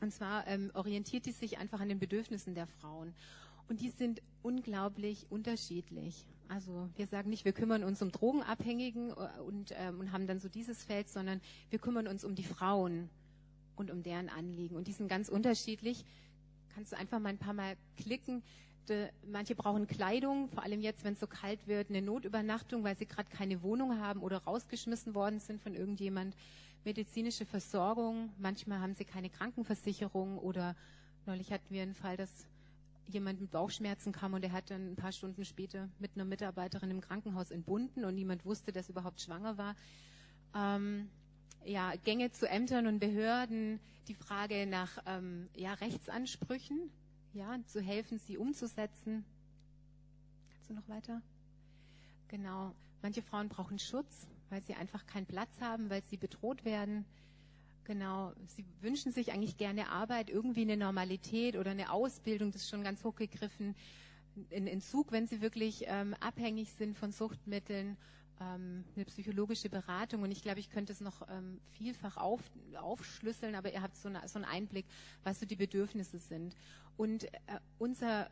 Und zwar ähm, orientiert die sich einfach an den Bedürfnissen der Frauen. Und die sind unglaublich unterschiedlich. Also wir sagen nicht, wir kümmern uns um Drogenabhängigen äh, und, ähm, und haben dann so dieses Feld, sondern wir kümmern uns um die Frauen und um deren Anliegen. Und die sind ganz unterschiedlich. Kannst du einfach mal ein paar Mal klicken. De, manche brauchen Kleidung, vor allem jetzt, wenn es so kalt wird, eine Notübernachtung, weil sie gerade keine Wohnung haben oder rausgeschmissen worden sind von irgendjemand. Medizinische Versorgung, manchmal haben sie keine Krankenversicherung oder neulich hatten wir einen Fall, dass jemand mit Bauchschmerzen kam und er hat dann ein paar Stunden später mit einer Mitarbeiterin im Krankenhaus entbunden und niemand wusste, dass er überhaupt schwanger war. Ähm, ja, Gänge zu Ämtern und Behörden, die Frage nach ähm, ja, Rechtsansprüchen, ja, zu helfen, sie umzusetzen. Kannst du noch weiter? Genau. Manche Frauen brauchen Schutz, weil sie einfach keinen Platz haben, weil sie bedroht werden. Genau, sie wünschen sich eigentlich gerne Arbeit, irgendwie eine Normalität oder eine Ausbildung, das ist schon ganz hochgegriffen, ein Entzug, wenn sie wirklich ähm, abhängig sind von Suchtmitteln, ähm, eine psychologische Beratung. Und ich glaube, ich könnte es noch ähm, vielfach auf, aufschlüsseln, aber ihr habt so, eine, so einen Einblick, was so die Bedürfnisse sind. Und äh, unser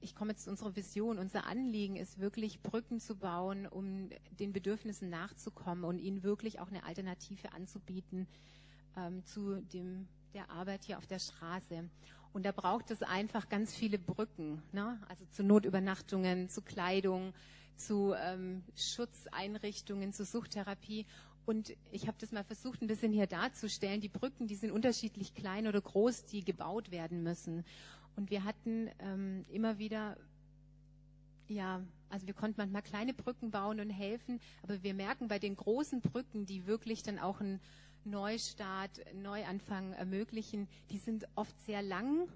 ich komme jetzt zu unserer Vision. Unser Anliegen ist wirklich, Brücken zu bauen, um den Bedürfnissen nachzukommen und ihnen wirklich auch eine Alternative anzubieten ähm, zu dem, der Arbeit hier auf der Straße. Und da braucht es einfach ganz viele Brücken, ne? also zu Notübernachtungen, zu Kleidung, zu ähm, Schutzeinrichtungen, zu Suchttherapie. Und ich habe das mal versucht, ein bisschen hier darzustellen. Die Brücken, die sind unterschiedlich klein oder groß, die gebaut werden müssen. Und wir hatten ähm, immer wieder, ja, also wir konnten manchmal kleine Brücken bauen und helfen, aber wir merken bei den großen Brücken, die wirklich dann auch einen Neustart, Neuanfang ermöglichen, die sind oft sehr lang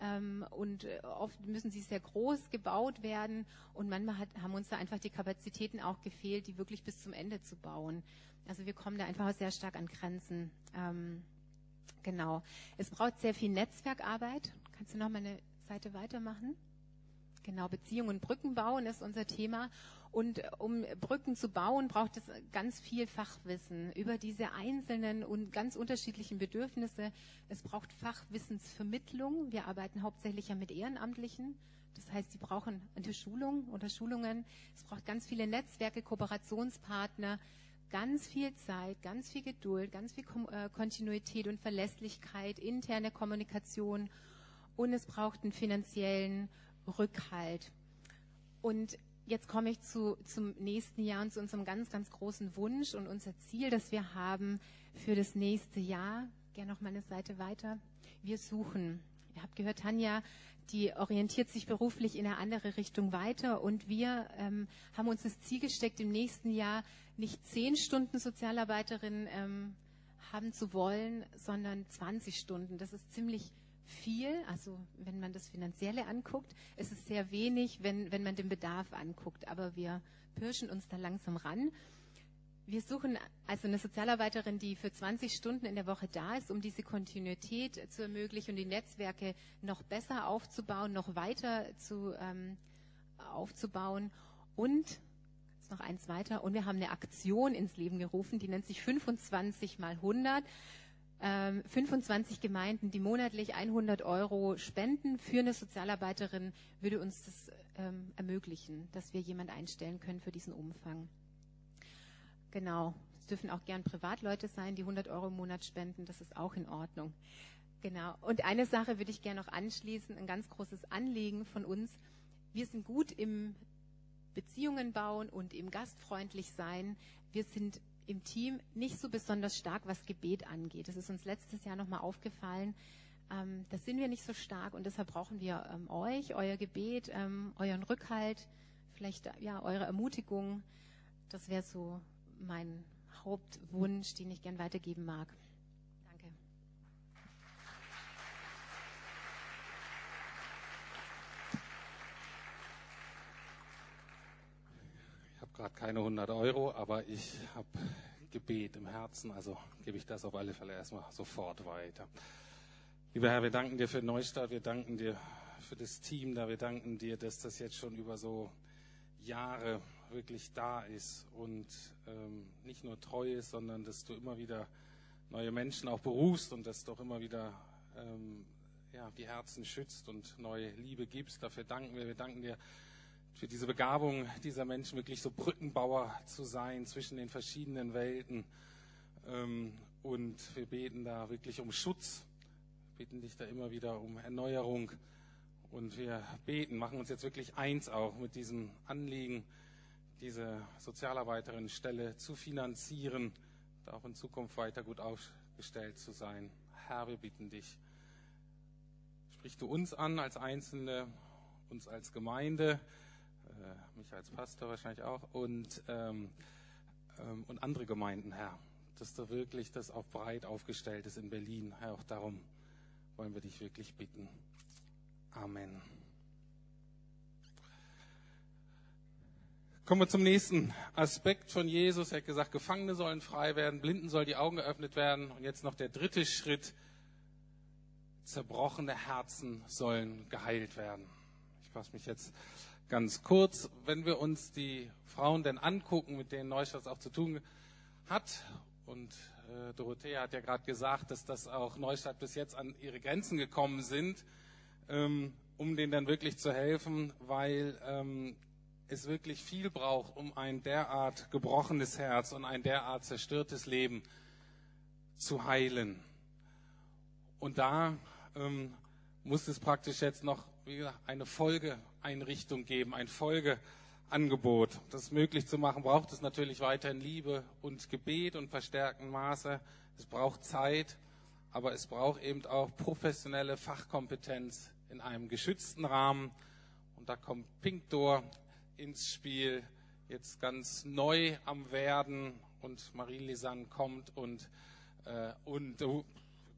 ähm, und äh, oft müssen sie sehr groß gebaut werden und manchmal hat, haben uns da einfach die Kapazitäten auch gefehlt, die wirklich bis zum Ende zu bauen. Also wir kommen da einfach sehr stark an Grenzen. Ähm, genau. Es braucht sehr viel Netzwerkarbeit. Kannst du noch mal eine Seite weitermachen? Genau, Beziehungen und Brücken bauen ist unser Thema. Und um Brücken zu bauen, braucht es ganz viel Fachwissen über diese einzelnen und ganz unterschiedlichen Bedürfnisse. Es braucht Fachwissensvermittlung. Wir arbeiten hauptsächlich ja mit Ehrenamtlichen. Das heißt, sie brauchen eine Schulung oder Schulungen. Es braucht ganz viele Netzwerke, Kooperationspartner, ganz viel Zeit, ganz viel Geduld, ganz viel äh, Kontinuität und Verlässlichkeit, interne Kommunikation und es braucht einen finanziellen Rückhalt. Und jetzt komme ich zu, zum nächsten Jahr und zu unserem ganz, ganz großen Wunsch und unser Ziel, das wir haben für das nächste Jahr. Gerne noch mal eine Seite weiter. Wir suchen. Ihr habt gehört, Tanja, die orientiert sich beruflich in eine andere Richtung weiter und wir ähm, haben uns das Ziel gesteckt, im nächsten Jahr nicht zehn Stunden Sozialarbeiterin ähm, haben zu wollen, sondern 20 Stunden. Das ist ziemlich viel, also wenn man das Finanzielle anguckt, ist es sehr wenig, wenn, wenn man den Bedarf anguckt. Aber wir pirschen uns da langsam ran. Wir suchen also eine Sozialarbeiterin, die für 20 Stunden in der Woche da ist, um diese Kontinuität zu ermöglichen und die Netzwerke noch besser aufzubauen, noch weiter zu, ähm, aufzubauen. Und noch eins weiter. Und wir haben eine Aktion ins Leben gerufen, die nennt sich 25 mal 100 ähm, 25 Gemeinden, die monatlich 100 Euro spenden für eine Sozialarbeiterin, würde uns das ähm, ermöglichen, dass wir jemand einstellen können für diesen Umfang. Genau. Es dürfen auch gern Privatleute sein, die 100 Euro im Monat spenden. Das ist auch in Ordnung. Genau. Und eine Sache würde ich gerne noch anschließen. Ein ganz großes Anliegen von uns. Wir sind gut im Beziehungen bauen und im gastfreundlich sein. Wir sind im Team nicht so besonders stark, was Gebet angeht. Das ist uns letztes Jahr nochmal aufgefallen. Ähm, das sind wir nicht so stark und deshalb brauchen wir ähm, euch, euer Gebet, ähm, euren Rückhalt, vielleicht ja eure Ermutigung. Das wäre so mein Hauptwunsch, den ich gern weitergeben mag. Danke. Ich habe gerade keine 100 Euro, aber ich habe Gebet im Herzen, also gebe ich das auf alle Fälle erstmal sofort weiter. Lieber Herr, wir danken dir für Neustart, wir danken dir für das Team da, wir danken dir, dass das jetzt schon über so Jahre wirklich da ist und ähm, nicht nur treu ist, sondern dass du immer wieder neue Menschen auch berufst und dass du auch immer wieder ähm, ja, die Herzen schützt und neue Liebe gibst. Dafür danken wir. Wir danken dir für diese Begabung dieser Menschen, wirklich so Brückenbauer zu sein zwischen den verschiedenen Welten. Ähm, und wir beten da wirklich um Schutz, beten dich da immer wieder um Erneuerung. Und wir beten, machen uns jetzt wirklich eins auch mit diesem Anliegen, diese Sozialarbeiterin-Stelle zu finanzieren, da auch in Zukunft weiter gut aufgestellt zu sein. Herr, wir bitten dich, sprich du uns an als Einzelne, uns als Gemeinde, mich als Pastor wahrscheinlich auch und, ähm, ähm, und andere Gemeinden, Herr, dass da wirklich das auch breit aufgestellt ist in Berlin. Herr, auch darum wollen wir dich wirklich bitten. Amen. Kommen wir zum nächsten Aspekt von Jesus. Er hat gesagt, Gefangene sollen frei werden, Blinden soll die Augen geöffnet werden. Und jetzt noch der dritte Schritt. Zerbrochene Herzen sollen geheilt werden. Ich fasse mich jetzt ganz kurz. Wenn wir uns die Frauen denn angucken, mit denen Neustadt auch zu tun hat, und äh, Dorothea hat ja gerade gesagt, dass das auch Neustadt bis jetzt an ihre Grenzen gekommen sind, ähm, um denen dann wirklich zu helfen, weil ähm, es wirklich viel braucht, um ein derart gebrochenes Herz und ein derart zerstörtes Leben zu heilen. Und da ähm, muss es praktisch jetzt noch wie gesagt, eine Folgeeinrichtung geben, ein Folgeangebot. Das möglich zu machen, braucht es natürlich weiterhin Liebe und Gebet und verstärkten Maße. Es braucht Zeit, aber es braucht eben auch professionelle Fachkompetenz in einem geschützten Rahmen. Und da kommt Pink Door ins Spiel, jetzt ganz neu am Werden und Marie Lisanne kommt und, äh, und uh,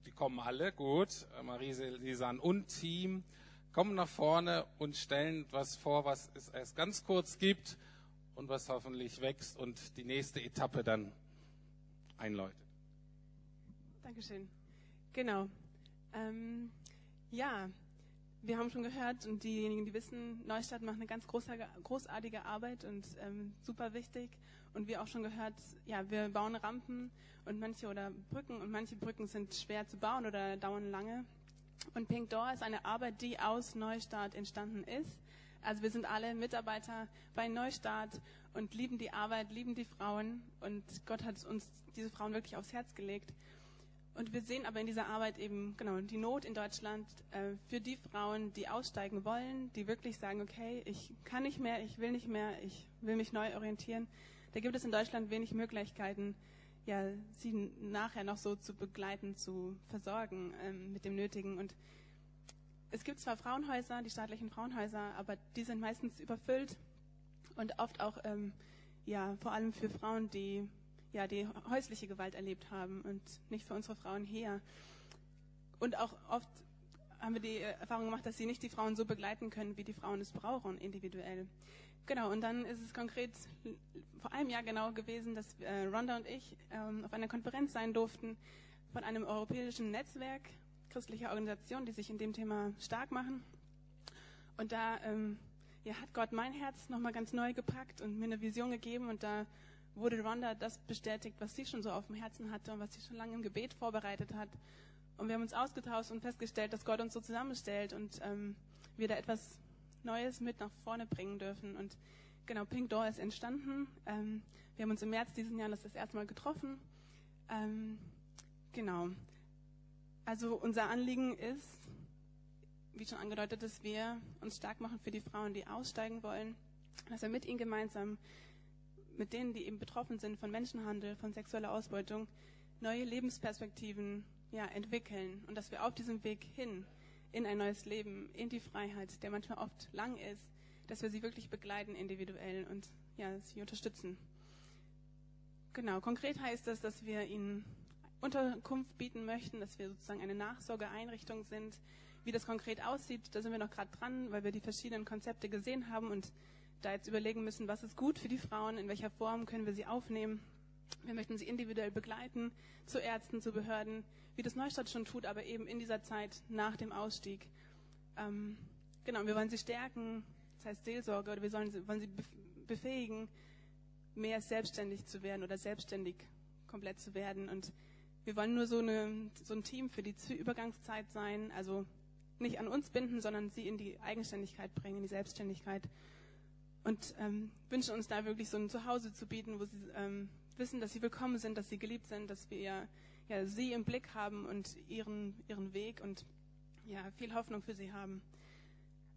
die kommen alle, gut, Marie Lisanne und Team kommen nach vorne und stellen was vor, was es erst ganz kurz gibt und was hoffentlich wächst und die nächste Etappe dann einläutet. Dankeschön. Genau. Ähm, ja, wir haben schon gehört und diejenigen, die wissen, Neustadt macht eine ganz großartige Arbeit und ähm, super wichtig. Und wir auch schon gehört, ja, wir bauen Rampen und manche oder Brücken und manche Brücken sind schwer zu bauen oder dauern lange. Und Pink Door ist eine Arbeit, die aus Neustart entstanden ist. Also wir sind alle Mitarbeiter bei Neustart und lieben die Arbeit, lieben die Frauen und Gott hat uns diese Frauen wirklich aufs Herz gelegt. Und wir sehen aber in dieser Arbeit eben genau die Not in Deutschland äh, für die Frauen, die aussteigen wollen, die wirklich sagen, okay, ich kann nicht mehr, ich will nicht mehr, ich will mich neu orientieren. Da gibt es in Deutschland wenig Möglichkeiten, ja, sie nachher noch so zu begleiten, zu versorgen ähm, mit dem Nötigen. Und es gibt zwar Frauenhäuser, die staatlichen Frauenhäuser, aber die sind meistens überfüllt und oft auch ähm, ja vor allem für Frauen, die ja die häusliche Gewalt erlebt haben und nicht für unsere Frauen hier. Und auch oft haben wir die Erfahrung gemacht, dass sie nicht die Frauen so begleiten können, wie die Frauen es brauchen, individuell. Genau, und dann ist es konkret vor einem Jahr genau gewesen, dass äh, Rhonda und ich ähm, auf einer Konferenz sein durften von einem europäischen Netzwerk christlicher Organisationen, die sich in dem Thema stark machen. Und da ähm, ja, hat Gott mein Herz nochmal ganz neu gepackt und mir eine Vision gegeben und da wurde Rhonda das bestätigt, was sie schon so auf dem Herzen hatte und was sie schon lange im Gebet vorbereitet hat. Und wir haben uns ausgetauscht und festgestellt, dass Gott uns so zusammenstellt und ähm, wir da etwas Neues mit nach vorne bringen dürfen. Und genau, Pink Door ist entstanden. Ähm, wir haben uns im März diesen Jahres das erste Mal getroffen. Ähm, genau. Also unser Anliegen ist, wie schon angedeutet, dass wir uns stark machen für die Frauen, die aussteigen wollen, dass wir mit ihnen gemeinsam, mit denen, die eben betroffen sind von Menschenhandel, von sexueller Ausbeutung, neue Lebensperspektiven ja, entwickeln und dass wir auf diesem Weg hin in ein neues Leben, in die Freiheit, der manchmal oft lang ist, dass wir sie wirklich begleiten individuell und ja, sie unterstützen. Genau, konkret heißt das, dass wir ihnen Unterkunft bieten möchten, dass wir sozusagen eine Nachsorgeeinrichtung sind. Wie das konkret aussieht, da sind wir noch gerade dran, weil wir die verschiedenen Konzepte gesehen haben und da jetzt überlegen müssen, was ist gut für die Frauen, in welcher Form können wir sie aufnehmen. Wir möchten sie individuell begleiten, zu Ärzten, zu Behörden, wie das Neustadt schon tut, aber eben in dieser Zeit nach dem Ausstieg. Ähm, genau, wir wollen sie stärken, das heißt Seelsorge, oder wir sollen, wollen sie befähigen, mehr selbstständig zu werden oder selbstständig komplett zu werden. Und wir wollen nur so, eine, so ein Team für die Übergangszeit sein, also nicht an uns binden, sondern sie in die Eigenständigkeit bringen, in die Selbstständigkeit. Und ähm, wünschen uns da wirklich so ein Zuhause zu bieten, wo sie ähm, wissen, dass sie willkommen sind, dass sie geliebt sind, dass wir ja, sie im Blick haben und ihren, ihren Weg und ja, viel Hoffnung für sie haben.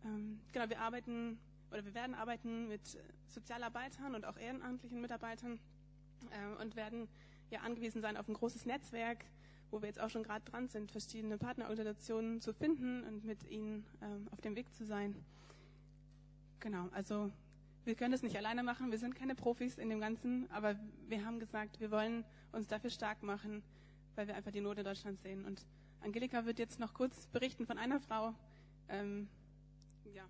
Ähm, genau, wir arbeiten oder wir werden arbeiten mit Sozialarbeitern und auch ehrenamtlichen Mitarbeitern äh, und werden ja angewiesen sein auf ein großes Netzwerk, wo wir jetzt auch schon gerade dran sind, verschiedene Partnerorganisationen zu finden und mit ihnen ähm, auf dem Weg zu sein. Genau, also wir können das nicht alleine machen, wir sind keine Profis in dem Ganzen, aber wir haben gesagt, wir wollen uns dafür stark machen, weil wir einfach die Not in Deutschland sehen. Und Angelika wird jetzt noch kurz berichten von einer Frau. Ähm, ja.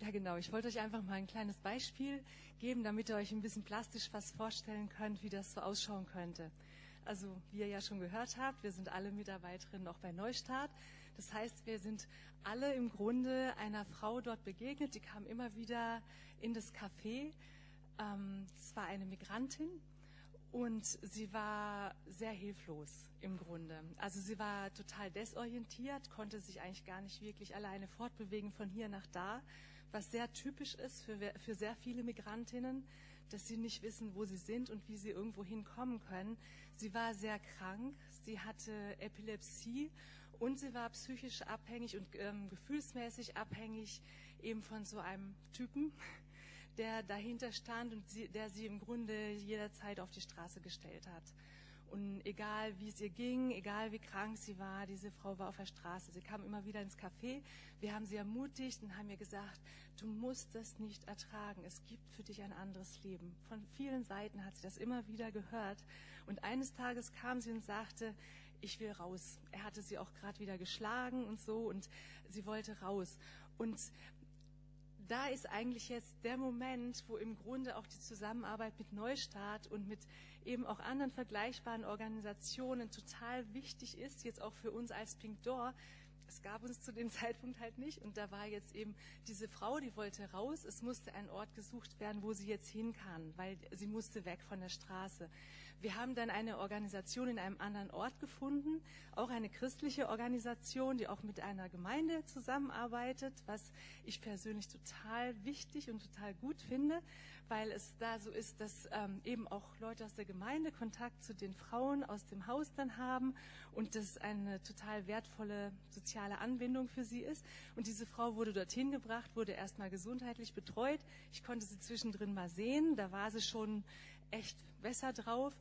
Ja, genau. Ich wollte euch einfach mal ein kleines Beispiel geben, damit ihr euch ein bisschen plastisch was vorstellen könnt, wie das so ausschauen könnte. Also, wie ihr ja schon gehört habt, wir sind alle Mitarbeiterinnen auch bei Neustart. Das heißt, wir sind alle im Grunde einer Frau dort begegnet, die kam immer wieder in das Café. Ähm, Es war eine Migrantin und sie war sehr hilflos im Grunde. Also sie war total desorientiert, konnte sich eigentlich gar nicht wirklich alleine fortbewegen von hier nach da, was sehr typisch ist für, für sehr viele Migrantinnen, dass sie nicht wissen, wo sie sind und wie sie irgendwo hinkommen können. Sie war sehr krank, sie hatte Epilepsie und sie war psychisch abhängig und ähm, gefühlsmäßig abhängig eben von so einem Typen, der dahinter stand und sie, der sie im Grunde jederzeit auf die Straße gestellt hat. Und egal wie es ihr ging, egal wie krank sie war, diese Frau war auf der Straße. Sie kam immer wieder ins Café. Wir haben sie ermutigt und haben ihr gesagt, du musst das nicht ertragen. Es gibt für dich ein anderes Leben. Von vielen Seiten hat sie das immer wieder gehört. Und eines Tages kam sie und sagte, ich will raus. Er hatte sie auch gerade wieder geschlagen und so und sie wollte raus. Und da ist eigentlich jetzt der Moment, wo im Grunde auch die Zusammenarbeit mit Neustart und mit eben auch anderen vergleichbaren Organisationen total wichtig ist, jetzt auch für uns als Pink Door. Es gab uns zu dem Zeitpunkt halt nicht und da war jetzt eben diese Frau, die wollte raus. Es musste ein Ort gesucht werden, wo sie jetzt hin kann, weil sie musste weg von der Straße. Wir haben dann eine Organisation in einem anderen Ort gefunden, auch eine christliche Organisation, die auch mit einer Gemeinde zusammenarbeitet, was ich persönlich total wichtig und total gut finde, weil es da so ist, dass ähm, eben auch Leute aus der Gemeinde Kontakt zu den Frauen aus dem Haus dann haben und das eine total wertvolle soziale Anbindung für sie ist. Und diese Frau wurde dorthin gebracht, wurde erstmal gesundheitlich betreut. Ich konnte sie zwischendrin mal sehen, da war sie schon echt besser drauf.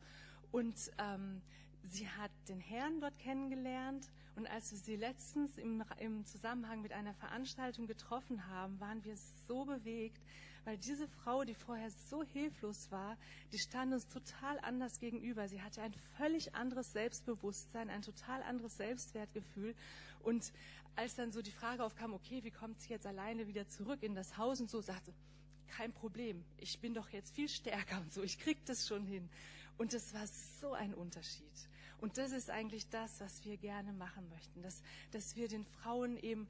Und ähm, sie hat den Herrn dort kennengelernt. Und als wir sie letztens im, im Zusammenhang mit einer Veranstaltung getroffen haben, waren wir so bewegt, weil diese Frau, die vorher so hilflos war, die stand uns total anders gegenüber. Sie hatte ein völlig anderes Selbstbewusstsein, ein total anderes Selbstwertgefühl. Und als dann so die Frage aufkam, okay, wie kommt sie jetzt alleine wieder zurück in das Haus und so, sagte, kein Problem, ich bin doch jetzt viel stärker und so, ich krieg das schon hin. Und das war so ein Unterschied. Und das ist eigentlich das, was wir gerne machen möchten, dass, dass wir den Frauen eben,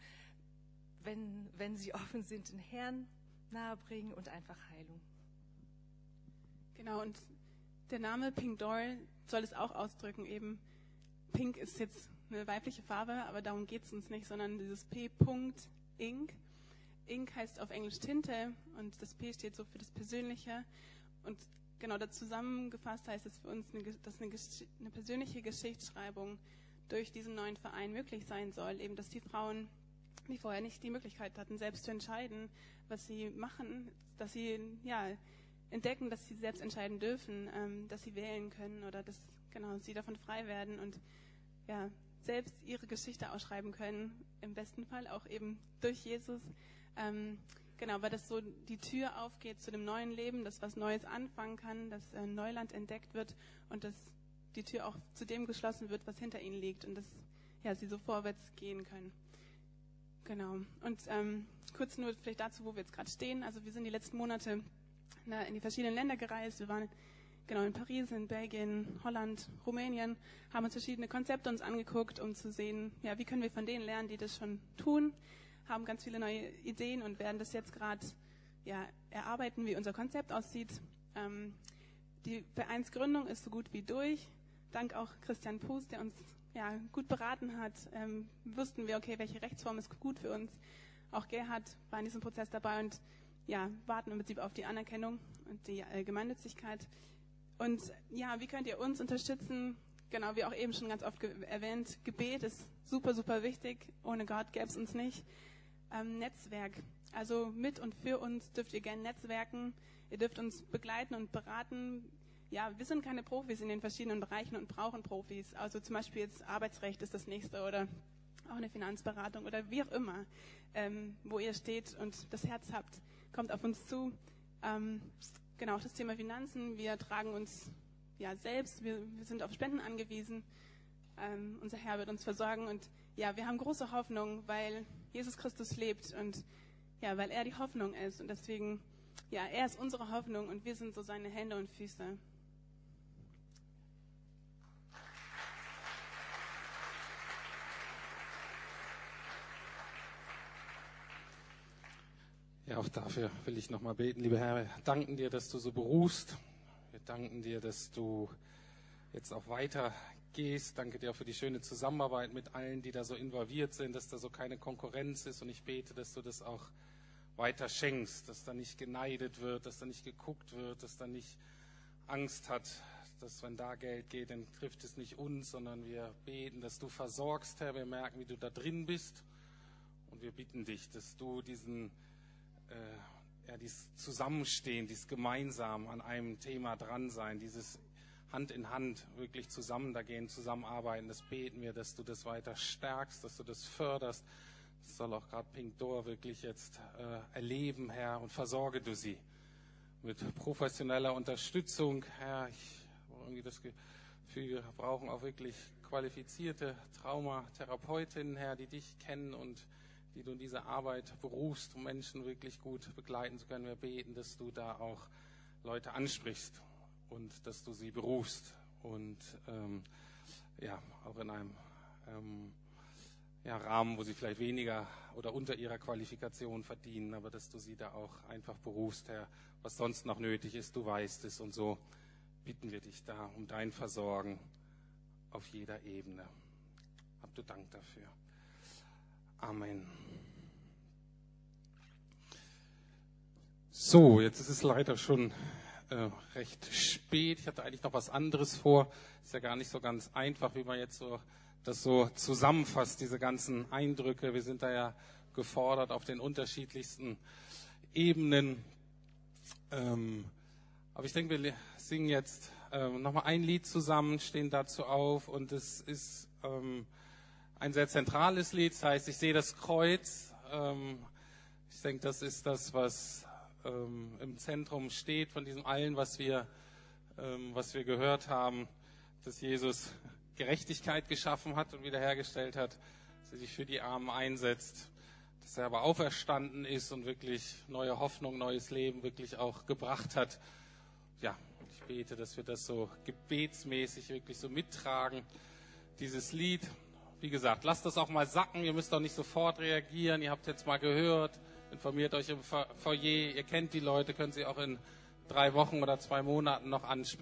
wenn, wenn sie offen sind, den Herrn nahebringen und einfach Heilung. Genau, und der Name Pink Doll soll es auch ausdrücken. Eben Pink ist jetzt eine weibliche Farbe, aber darum geht es uns nicht, sondern dieses P. Punkt Ink. Heißt auf Englisch Tinte und das P steht so für das Persönliche. Und genau da zusammengefasst heißt es für uns, dass eine, eine persönliche Geschichtsschreibung durch diesen neuen Verein möglich sein soll. Eben, dass die Frauen, die vorher nicht die Möglichkeit hatten, selbst zu entscheiden, was sie machen, dass sie ja entdecken, dass sie selbst entscheiden dürfen, ähm, dass sie wählen können oder dass genau sie davon frei werden und ja selbst ihre Geschichte ausschreiben können. Im besten Fall auch eben durch Jesus. Ähm, genau, weil das so die Tür aufgeht zu dem neuen Leben, dass was Neues anfangen kann, dass äh, Neuland entdeckt wird und dass die Tür auch zu dem geschlossen wird, was hinter ihnen liegt und dass ja sie so vorwärts gehen können. Genau. Und ähm, kurz nur vielleicht dazu, wo wir jetzt gerade stehen. Also wir sind die letzten Monate na, in die verschiedenen Länder gereist. Wir waren genau in Paris, in Belgien, Holland, Rumänien, haben uns verschiedene Konzepte uns angeguckt, um zu sehen, ja, wie können wir von denen lernen, die das schon tun, haben ganz viele neue Ideen und werden das jetzt gerade ja, erarbeiten, wie unser Konzept aussieht. Ähm, die Vereinsgründung ist so gut wie durch. Dank auch Christian Puß, der uns ja, gut beraten hat, ähm, wussten wir, okay, welche Rechtsform ist gut für uns. Auch Gerhard war in diesem Prozess dabei und ja, warten im Prinzip auf die Anerkennung und die äh, Gemeinnützigkeit. Und ja, wie könnt ihr uns unterstützen? Genau, wie auch eben schon ganz oft ge erwähnt, Gebet ist super, super wichtig. Ohne Gott gäbe es uns nicht. Ähm, Netzwerk. Also mit und für uns dürft ihr gerne netzwerken. Ihr dürft uns begleiten und beraten. Ja, wir sind keine Profis in den verschiedenen Bereichen und brauchen Profis. Also zum Beispiel jetzt Arbeitsrecht ist das nächste oder auch eine Finanzberatung oder wie auch immer, ähm, wo ihr steht und das Herz habt, kommt auf uns zu. Ähm, genau, das Thema Finanzen. Wir tragen uns ja selbst, wir, wir sind auf Spenden angewiesen. Ähm, unser Herr wird uns versorgen und ja, wir haben große Hoffnung, weil Jesus Christus lebt und ja, weil er die Hoffnung ist und deswegen, ja, er ist unsere Hoffnung und wir sind so seine Hände und Füße. Ja, auch dafür will ich nochmal beten, lieber Herr. Wir danken dir, dass du so berufst. Wir danken dir, dass du jetzt auch weiter gehst. Danke dir auch für die schöne Zusammenarbeit mit allen, die da so involviert sind, dass da so keine Konkurrenz ist. Und ich bete, dass du das auch weiter schenkst, dass da nicht geneidet wird, dass da nicht geguckt wird, dass da nicht Angst hat, dass wenn da Geld geht, dann trifft es nicht uns, sondern wir beten, dass du versorgst, Herr. Wir merken, wie du da drin bist. Und wir bitten dich, dass du diesen äh, ja, dieses Zusammenstehen, dieses gemeinsam an einem Thema dran sein, dieses Hand in Hand wirklich zusammen da gehen, zusammenarbeiten, das beten wir, dass du das weiter stärkst, dass du das förderst. Das soll auch gerade Pink Door wirklich jetzt äh, erleben, Herr, und versorge du sie mit professioneller Unterstützung, Herr. Ich habe irgendwie das Gefühl, wir brauchen auch wirklich qualifizierte Traumatherapeutinnen, Herr, die dich kennen und die du in diese Arbeit berufst, um Menschen wirklich gut begleiten zu können. Wir beten, dass du da auch Leute ansprichst und dass du sie berufst und ähm, ja, auch in einem ähm, ja, Rahmen, wo sie vielleicht weniger oder unter ihrer Qualifikation verdienen, aber dass du sie da auch einfach berufst, Herr, was sonst noch nötig ist, du weißt es und so bitten wir dich da um dein Versorgen auf jeder Ebene. Hab du Dank dafür. Amen. So, jetzt ist es leider schon äh, recht spät. Ich hatte eigentlich noch was anderes vor. Ist ja gar nicht so ganz einfach, wie man jetzt so das so zusammenfasst, diese ganzen Eindrücke. Wir sind da ja gefordert auf den unterschiedlichsten Ebenen. Ähm, aber ich denke, wir singen jetzt ähm, nochmal ein Lied zusammen, stehen dazu auf und es ist ähm, ein sehr zentrales Lied. Das heißt, ich sehe das Kreuz. Ähm, ich denke, das ist das, was ähm, im Zentrum steht von diesem allen, was wir, ähm, was wir gehört haben, dass Jesus Gerechtigkeit geschaffen hat und wiederhergestellt hat, dass er sich für die Armen einsetzt, dass er aber auferstanden ist und wirklich neue Hoffnung, neues Leben wirklich auch gebracht hat. Ja, ich bete, dass wir das so gebetsmäßig wirklich so mittragen, dieses Lied. Wie gesagt, lasst das auch mal sacken, ihr müsst auch nicht sofort reagieren, ihr habt jetzt mal gehört, informiert euch im Foyer, ihr kennt die Leute, könnt sie auch in drei Wochen oder zwei Monaten noch ansprechen.